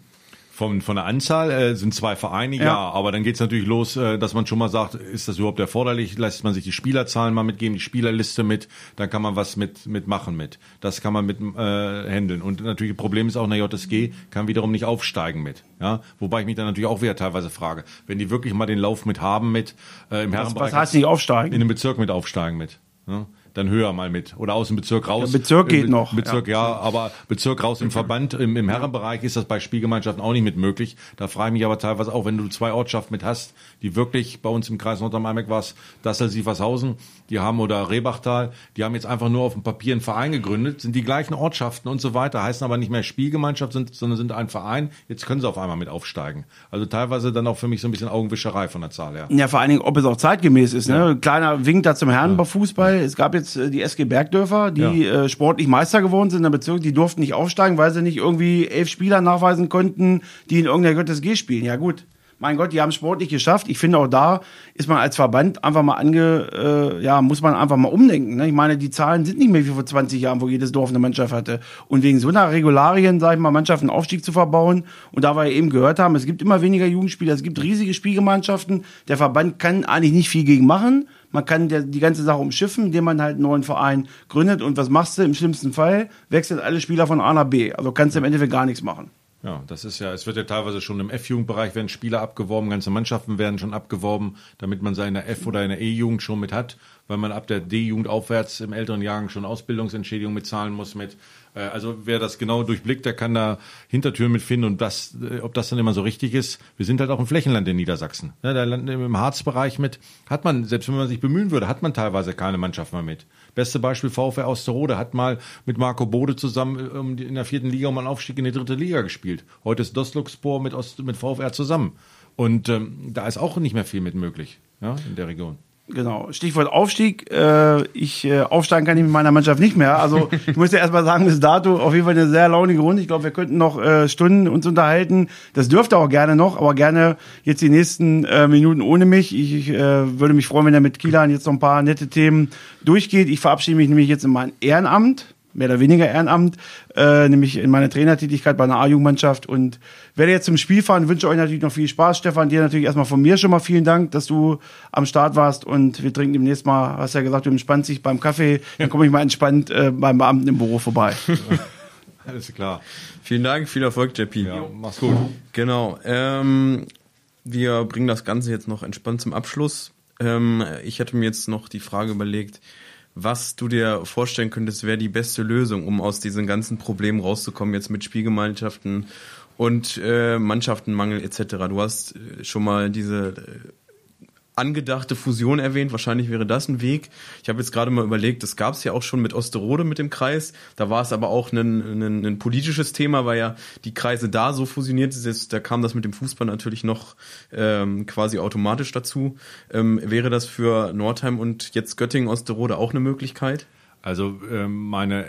Von, von der Anzahl äh, sind zwei Vereine, ja, ja aber dann geht's natürlich los, äh, dass man schon mal sagt, ist das überhaupt erforderlich? Lässt man sich die Spielerzahlen mal mitgeben, die Spielerliste mit, dann kann man was mit, mit machen mit. Das kann man mit äh, handeln. Und natürlich Problem ist auch, eine JSG kann wiederum nicht aufsteigen mit. Ja? Wobei ich mich dann natürlich auch wieder teilweise frage, wenn die wirklich mal den Lauf mit haben mit äh, im Herrenbereich. Was heißt nicht aufsteigen? In den Bezirk mit aufsteigen mit. Ja? Dann höher mal mit. Oder aus dem Bezirk raus. Der Bezirk geht Be noch. Bezirk, ja. ja. aber Bezirk raus im Verband, im, im Herrenbereich ist das bei Spielgemeinschaften auch nicht mit möglich. Da frage ich mich aber teilweise auch, wenn du zwei Ortschaften mit hast, die wirklich bei uns im Kreis Nordrhein-Westfalen war Dassel, Sievershausen, die haben oder Rebachtal, die haben jetzt einfach nur auf dem Papier einen Verein gegründet, sind die gleichen Ortschaften und so weiter, heißen aber nicht mehr Spielgemeinschaft, sind, sondern sind ein Verein. Jetzt können sie auf einmal mit aufsteigen. Also teilweise dann auch für mich so ein bisschen Augenwischerei von der Zahl her. Ja, vor allen Dingen, ob es auch zeitgemäß ist. Ne? Ja. Kleiner Wink da zum Herrenfußball. Ja. Es gab jetzt äh, die SG Bergdörfer, die ja. äh, sportlich Meister geworden sind in der Bezirk, die durften nicht aufsteigen, weil sie nicht irgendwie elf Spieler nachweisen konnten, die in irgendeiner Gottes G spielen. Ja gut, mein Gott, die haben sportlich geschafft. Ich finde auch da ist man als Verband einfach mal ange, äh, ja, muss man einfach mal umdenken. Ne? Ich meine, die Zahlen sind nicht mehr wie vor 20 Jahren, wo jedes Dorf eine Mannschaft hatte. Und wegen so einer Regularien, sage ich mal, Mannschaften Aufstieg zu verbauen. Und da wir eben gehört haben, es gibt immer weniger Jugendspieler, es gibt riesige Spielgemeinschaften. Der Verband kann eigentlich nicht viel gegen machen. Man kann der, die ganze Sache umschiffen, indem man halt einen neuen Verein gründet. Und was machst du im schlimmsten Fall? Wechselt alle Spieler von A nach B. Also kannst du im Endeffekt gar nichts machen. Ja, das ist ja, es wird ja teilweise schon im F-Jugendbereich werden Spieler abgeworben, ganze Mannschaften werden schon abgeworben, damit man seine F- oder eine E-Jugend schon mit hat, weil man ab der D-Jugend aufwärts im älteren Jahren schon Ausbildungsentschädigung mitzahlen muss mit. Äh, also wer das genau durchblickt, der kann da Hintertüren mitfinden und das, äh, ob das dann immer so richtig ist. Wir sind halt auch ein Flächenland in Niedersachsen. Ja, da im Harzbereich mit hat man, selbst wenn man sich bemühen würde, hat man teilweise keine Mannschaft mehr mit. Beste Beispiel VfR Osterode hat mal mit Marco Bode zusammen in der vierten Liga um einen Aufstieg in die dritte Liga gespielt. Heute ist Dostluxpor mit, mit VfR zusammen. Und ähm, da ist auch nicht mehr viel mit möglich ja, in der Region. Genau, Stichwort Aufstieg. Äh, ich äh, aufsteigen kann ich mit meiner Mannschaft nicht mehr. Also ich muss ja erstmal sagen, bis dato auf jeden Fall eine sehr launige Runde. Ich glaube, wir könnten noch äh, Stunden uns unterhalten. Das dürfte auch gerne noch, aber gerne jetzt die nächsten äh, Minuten ohne mich. Ich, ich äh, würde mich freuen, wenn er mit Kielan jetzt noch ein paar nette Themen durchgeht. Ich verabschiede mich nämlich jetzt in mein Ehrenamt mehr oder weniger Ehrenamt, äh, nämlich in meiner Trainertätigkeit bei einer A-Jugendmannschaft und werde jetzt zum Spiel fahren, wünsche euch natürlich noch viel Spaß. Stefan, dir natürlich erstmal von mir schon mal vielen Dank, dass du am Start warst und wir trinken demnächst mal, hast ja gesagt, du entspannst dich beim Kaffee, dann komme ich mal entspannt äh, beim Beamten im Büro vorbei. Alles klar. Vielen Dank, viel Erfolg, JP. Ja, mach's gut. Genau. Ähm, wir bringen das Ganze jetzt noch entspannt zum Abschluss. Ähm, ich hatte mir jetzt noch die Frage überlegt, was du dir vorstellen könntest, wäre die beste Lösung, um aus diesen ganzen Problemen rauszukommen, jetzt mit Spielgemeinschaften und äh, Mannschaftenmangel etc. Du hast äh, schon mal diese äh, angedachte Fusion erwähnt. Wahrscheinlich wäre das ein Weg. Ich habe jetzt gerade mal überlegt, das gab es ja auch schon mit Osterode mit dem Kreis. Da war es aber auch ein, ein, ein, politisches Thema, weil ja die Kreise da so fusioniert sind. Da kam das mit dem Fußball natürlich noch ähm, quasi automatisch dazu. Ähm, wäre das für Nordheim und jetzt Göttingen Osterode auch eine Möglichkeit? Also ähm, meine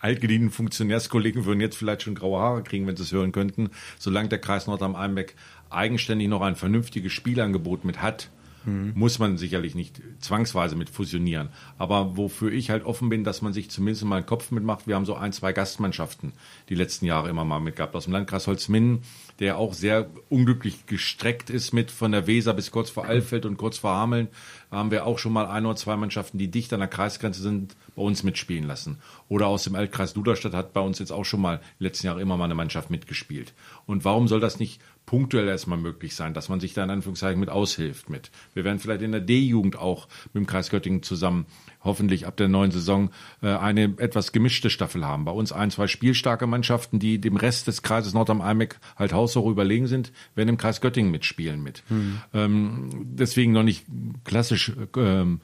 altgedienten Funktionärskollegen würden jetzt vielleicht schon graue Haare kriegen, wenn sie es hören könnten. Solange der Kreis Nordheim-Einbeck eigenständig noch ein vernünftiges Spielangebot mit hat, Mhm. Muss man sicherlich nicht zwangsweise mit fusionieren. Aber wofür ich halt offen bin, dass man sich zumindest mal einen Kopf mitmacht. Wir haben so ein, zwei Gastmannschaften die letzten Jahre immer mal mitgehabt. Aus dem Landkreis Holzminden, der auch sehr unglücklich gestreckt ist mit von der Weser bis kurz vor Alfeld und kurz vor Hameln, haben wir auch schon mal ein oder zwei Mannschaften, die dicht an der Kreisgrenze sind, bei uns mitspielen lassen. Oder aus dem Altkreis Duderstadt hat bei uns jetzt auch schon mal die letzten Jahre immer mal eine Mannschaft mitgespielt. Und warum soll das nicht punktuell erstmal möglich sein, dass man sich da in Anführungszeichen mit aushilft mit. Wir werden vielleicht in der D-Jugend auch mit dem Kreis Göttingen zusammen hoffentlich ab der neuen Saison äh, eine etwas gemischte Staffel haben. Bei uns ein, zwei spielstarke Mannschaften, die dem Rest des Kreises Nordrhein-Almeck halt haushoch überlegen sind, werden im Kreis Göttingen mitspielen mit. Hm. Ähm, deswegen noch nicht klassisch ähm,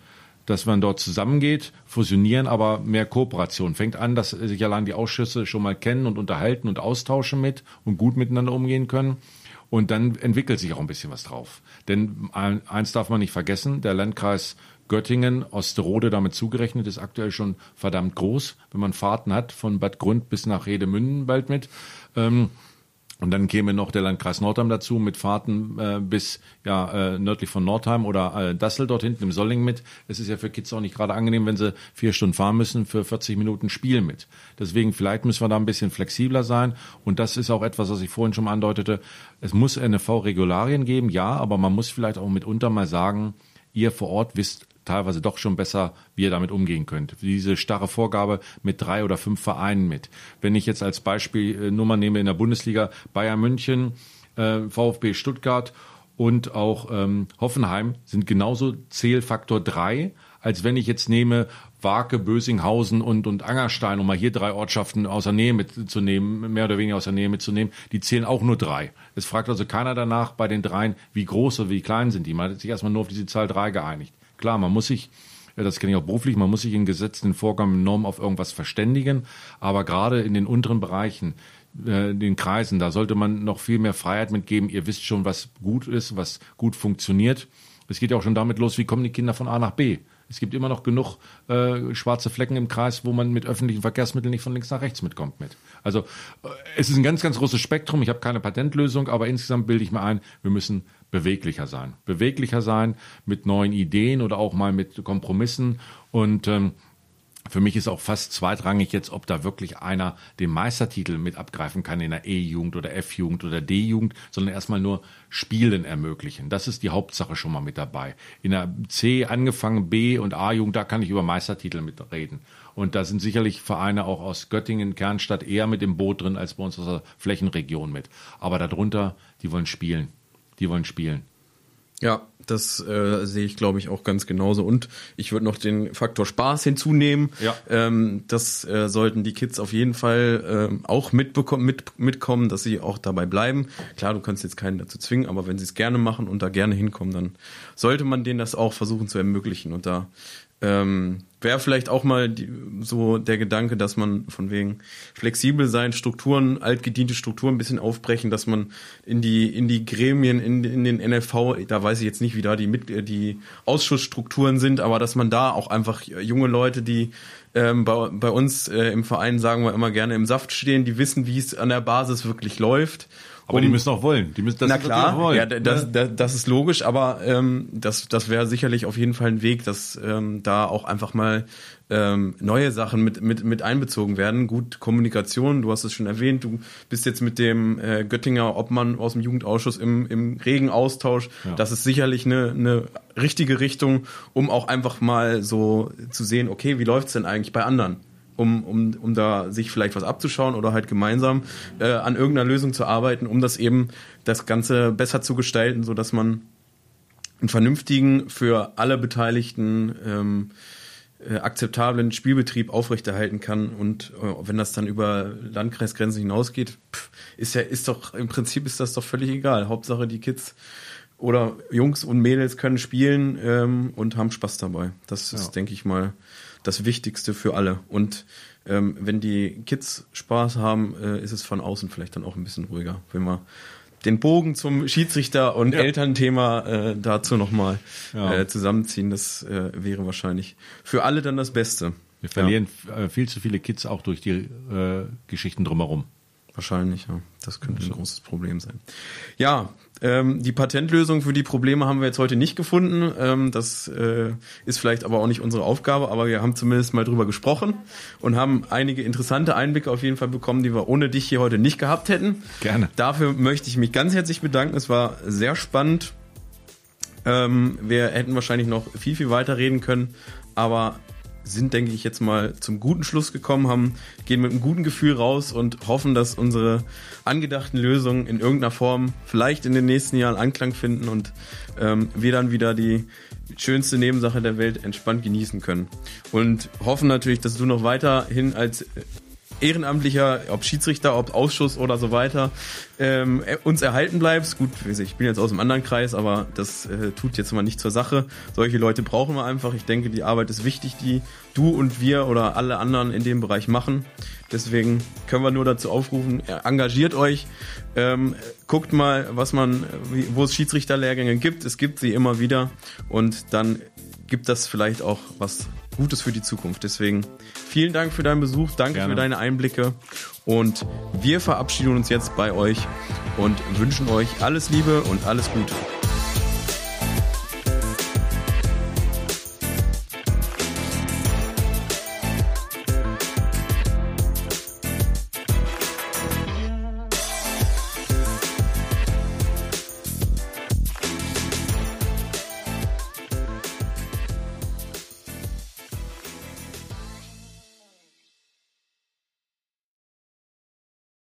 dass man dort zusammengeht, fusionieren, aber mehr Kooperation. Fängt an, dass sich allein die Ausschüsse schon mal kennen und unterhalten und austauschen mit und gut miteinander umgehen können. Und dann entwickelt sich auch ein bisschen was drauf. Denn eins darf man nicht vergessen, der Landkreis Göttingen, Osterode damit zugerechnet, ist aktuell schon verdammt groß, wenn man Fahrten hat von Bad Grund bis nach Redemünden bald mit. Ähm, und dann käme noch der Landkreis Nordheim dazu mit Fahrten äh, bis ja äh, nördlich von Nordheim oder äh, Dassel dort hinten im Solling mit. Es ist ja für Kids auch nicht gerade angenehm, wenn sie vier Stunden fahren müssen für 40 Minuten Spiel mit. Deswegen vielleicht müssen wir da ein bisschen flexibler sein. Und das ist auch etwas, was ich vorhin schon mal andeutete. Es muss NFV-Regularien geben, ja, aber man muss vielleicht auch mitunter mal sagen, ihr vor Ort wisst teilweise doch schon besser, wie ihr damit umgehen könnt. Diese starre Vorgabe mit drei oder fünf Vereinen mit. Wenn ich jetzt als Beispiel äh, Nummer nehme in der Bundesliga Bayern München, äh, VfB Stuttgart und auch ähm, Hoffenheim sind genauso Zählfaktor drei, als wenn ich jetzt nehme Wake, Bösinghausen und, und Angerstein, um mal hier drei Ortschaften aus der Nähe mitzunehmen, mehr oder weniger aus der Nähe mitzunehmen, die zählen auch nur drei. Es fragt also keiner danach bei den dreien, wie groß oder wie klein sind die. Man hat sich erstmal nur auf diese Zahl drei geeinigt. Klar, man muss sich, das kenne ich auch beruflich, man muss sich in gesetzten Vorgaben, Normen auf irgendwas verständigen, aber gerade in den unteren Bereichen, äh, den Kreisen, da sollte man noch viel mehr Freiheit mitgeben. Ihr wisst schon, was gut ist, was gut funktioniert. Es geht ja auch schon damit los, wie kommen die Kinder von A nach B. Es gibt immer noch genug äh, schwarze Flecken im Kreis, wo man mit öffentlichen Verkehrsmitteln nicht von links nach rechts mitkommt mit. Also äh, es ist ein ganz, ganz großes Spektrum. Ich habe keine Patentlösung, aber insgesamt bilde ich mir ein, wir müssen beweglicher sein. Beweglicher sein mit neuen Ideen oder auch mal mit Kompromissen. Und ähm, für mich ist auch fast zweitrangig jetzt, ob da wirklich einer den Meistertitel mit abgreifen kann in der E-Jugend oder F-Jugend oder D-Jugend, sondern erstmal nur Spielen ermöglichen. Das ist die Hauptsache schon mal mit dabei. In der C angefangen, B und A-Jugend, da kann ich über Meistertitel mitreden. Und da sind sicherlich Vereine auch aus Göttingen, Kernstadt eher mit im Boot drin als bei uns aus der Flächenregion mit. Aber darunter, die wollen spielen die wollen spielen. Ja, das äh, sehe ich, glaube ich, auch ganz genauso. Und ich würde noch den Faktor Spaß hinzunehmen. Ja. Ähm, das äh, sollten die Kids auf jeden Fall äh, auch mitbekommen, mit, mitkommen, dass sie auch dabei bleiben. Klar, du kannst jetzt keinen dazu zwingen, aber wenn sie es gerne machen und da gerne hinkommen, dann sollte man denen das auch versuchen zu ermöglichen. Und da ähm, Wäre vielleicht auch mal die, so der Gedanke, dass man von wegen flexibel sein, Strukturen, altgediente Strukturen ein bisschen aufbrechen, dass man in die, in die Gremien, in, in den NFV, da weiß ich jetzt nicht, wie da die, Mit die Ausschussstrukturen sind, aber dass man da auch einfach junge Leute, die ähm, bei, bei uns äh, im Verein sagen wir immer gerne im Saft stehen, die wissen, wie es an der Basis wirklich läuft aber um, die müssen auch wollen. Die müssen das na klar, wollen. Ja, das, das, das ist logisch, aber ähm, das, das wäre sicherlich auf jeden Fall ein Weg, dass ähm, da auch einfach mal ähm, neue Sachen mit, mit, mit einbezogen werden. Gut, Kommunikation, du hast es schon erwähnt, du bist jetzt mit dem äh, Göttinger Obmann aus dem Jugendausschuss im, im regen Austausch. Ja. Das ist sicherlich eine, eine richtige Richtung, um auch einfach mal so zu sehen, okay, wie läuft's denn eigentlich bei anderen? Um, um, um da sich vielleicht was abzuschauen oder halt gemeinsam äh, an irgendeiner Lösung zu arbeiten, um das eben das Ganze besser zu gestalten, so dass man einen vernünftigen, für alle Beteiligten ähm, äh, akzeptablen Spielbetrieb aufrechterhalten kann. Und äh, wenn das dann über Landkreisgrenzen hinausgeht, pff, ist ja, ist doch, im Prinzip ist das doch völlig egal. Hauptsache die Kids oder Jungs und Mädels können spielen ähm, und haben Spaß dabei. Das ja. ist, denke ich mal, das Wichtigste für alle. Und ähm, wenn die Kids Spaß haben, äh, ist es von außen vielleicht dann auch ein bisschen ruhiger, wenn wir den Bogen zum Schiedsrichter und ja. Elternthema äh, dazu nochmal ja. äh, zusammenziehen. Das äh, wäre wahrscheinlich für alle dann das Beste. Wir verlieren ja. Äh, viel zu viele Kids auch durch die äh, Geschichten drumherum. Wahrscheinlich, ja. Das könnte ein großes Problem sein. Ja, ähm, die Patentlösung für die Probleme haben wir jetzt heute nicht gefunden. Ähm, das äh, ist vielleicht aber auch nicht unsere Aufgabe, aber wir haben zumindest mal drüber gesprochen und haben einige interessante Einblicke auf jeden Fall bekommen, die wir ohne dich hier heute nicht gehabt hätten. Gerne. Dafür möchte ich mich ganz herzlich bedanken. Es war sehr spannend. Ähm, wir hätten wahrscheinlich noch viel, viel weiter reden können, aber sind, denke ich, jetzt mal zum guten Schluss gekommen, haben, gehen mit einem guten Gefühl raus und hoffen, dass unsere angedachten Lösungen in irgendeiner Form vielleicht in den nächsten Jahren Anklang finden und ähm, wir dann wieder die schönste Nebensache der Welt entspannt genießen können. Und hoffen natürlich, dass du noch weiterhin als Ehrenamtlicher, ob Schiedsrichter, ob Ausschuss oder so weiter, ähm, uns erhalten bleibst. Gut, ich bin jetzt aus einem anderen Kreis, aber das äh, tut jetzt mal nicht zur Sache. Solche Leute brauchen wir einfach. Ich denke, die Arbeit ist wichtig, die du und wir oder alle anderen in dem Bereich machen. Deswegen können wir nur dazu aufrufen, engagiert euch, ähm, guckt mal, was man, wo es Schiedsrichterlehrgänge gibt. Es gibt sie immer wieder und dann gibt das vielleicht auch was Gutes für die Zukunft. Deswegen vielen Dank für deinen Besuch, danke Gerne. für deine Einblicke und wir verabschieden uns jetzt bei euch und wünschen euch alles Liebe und alles Gute.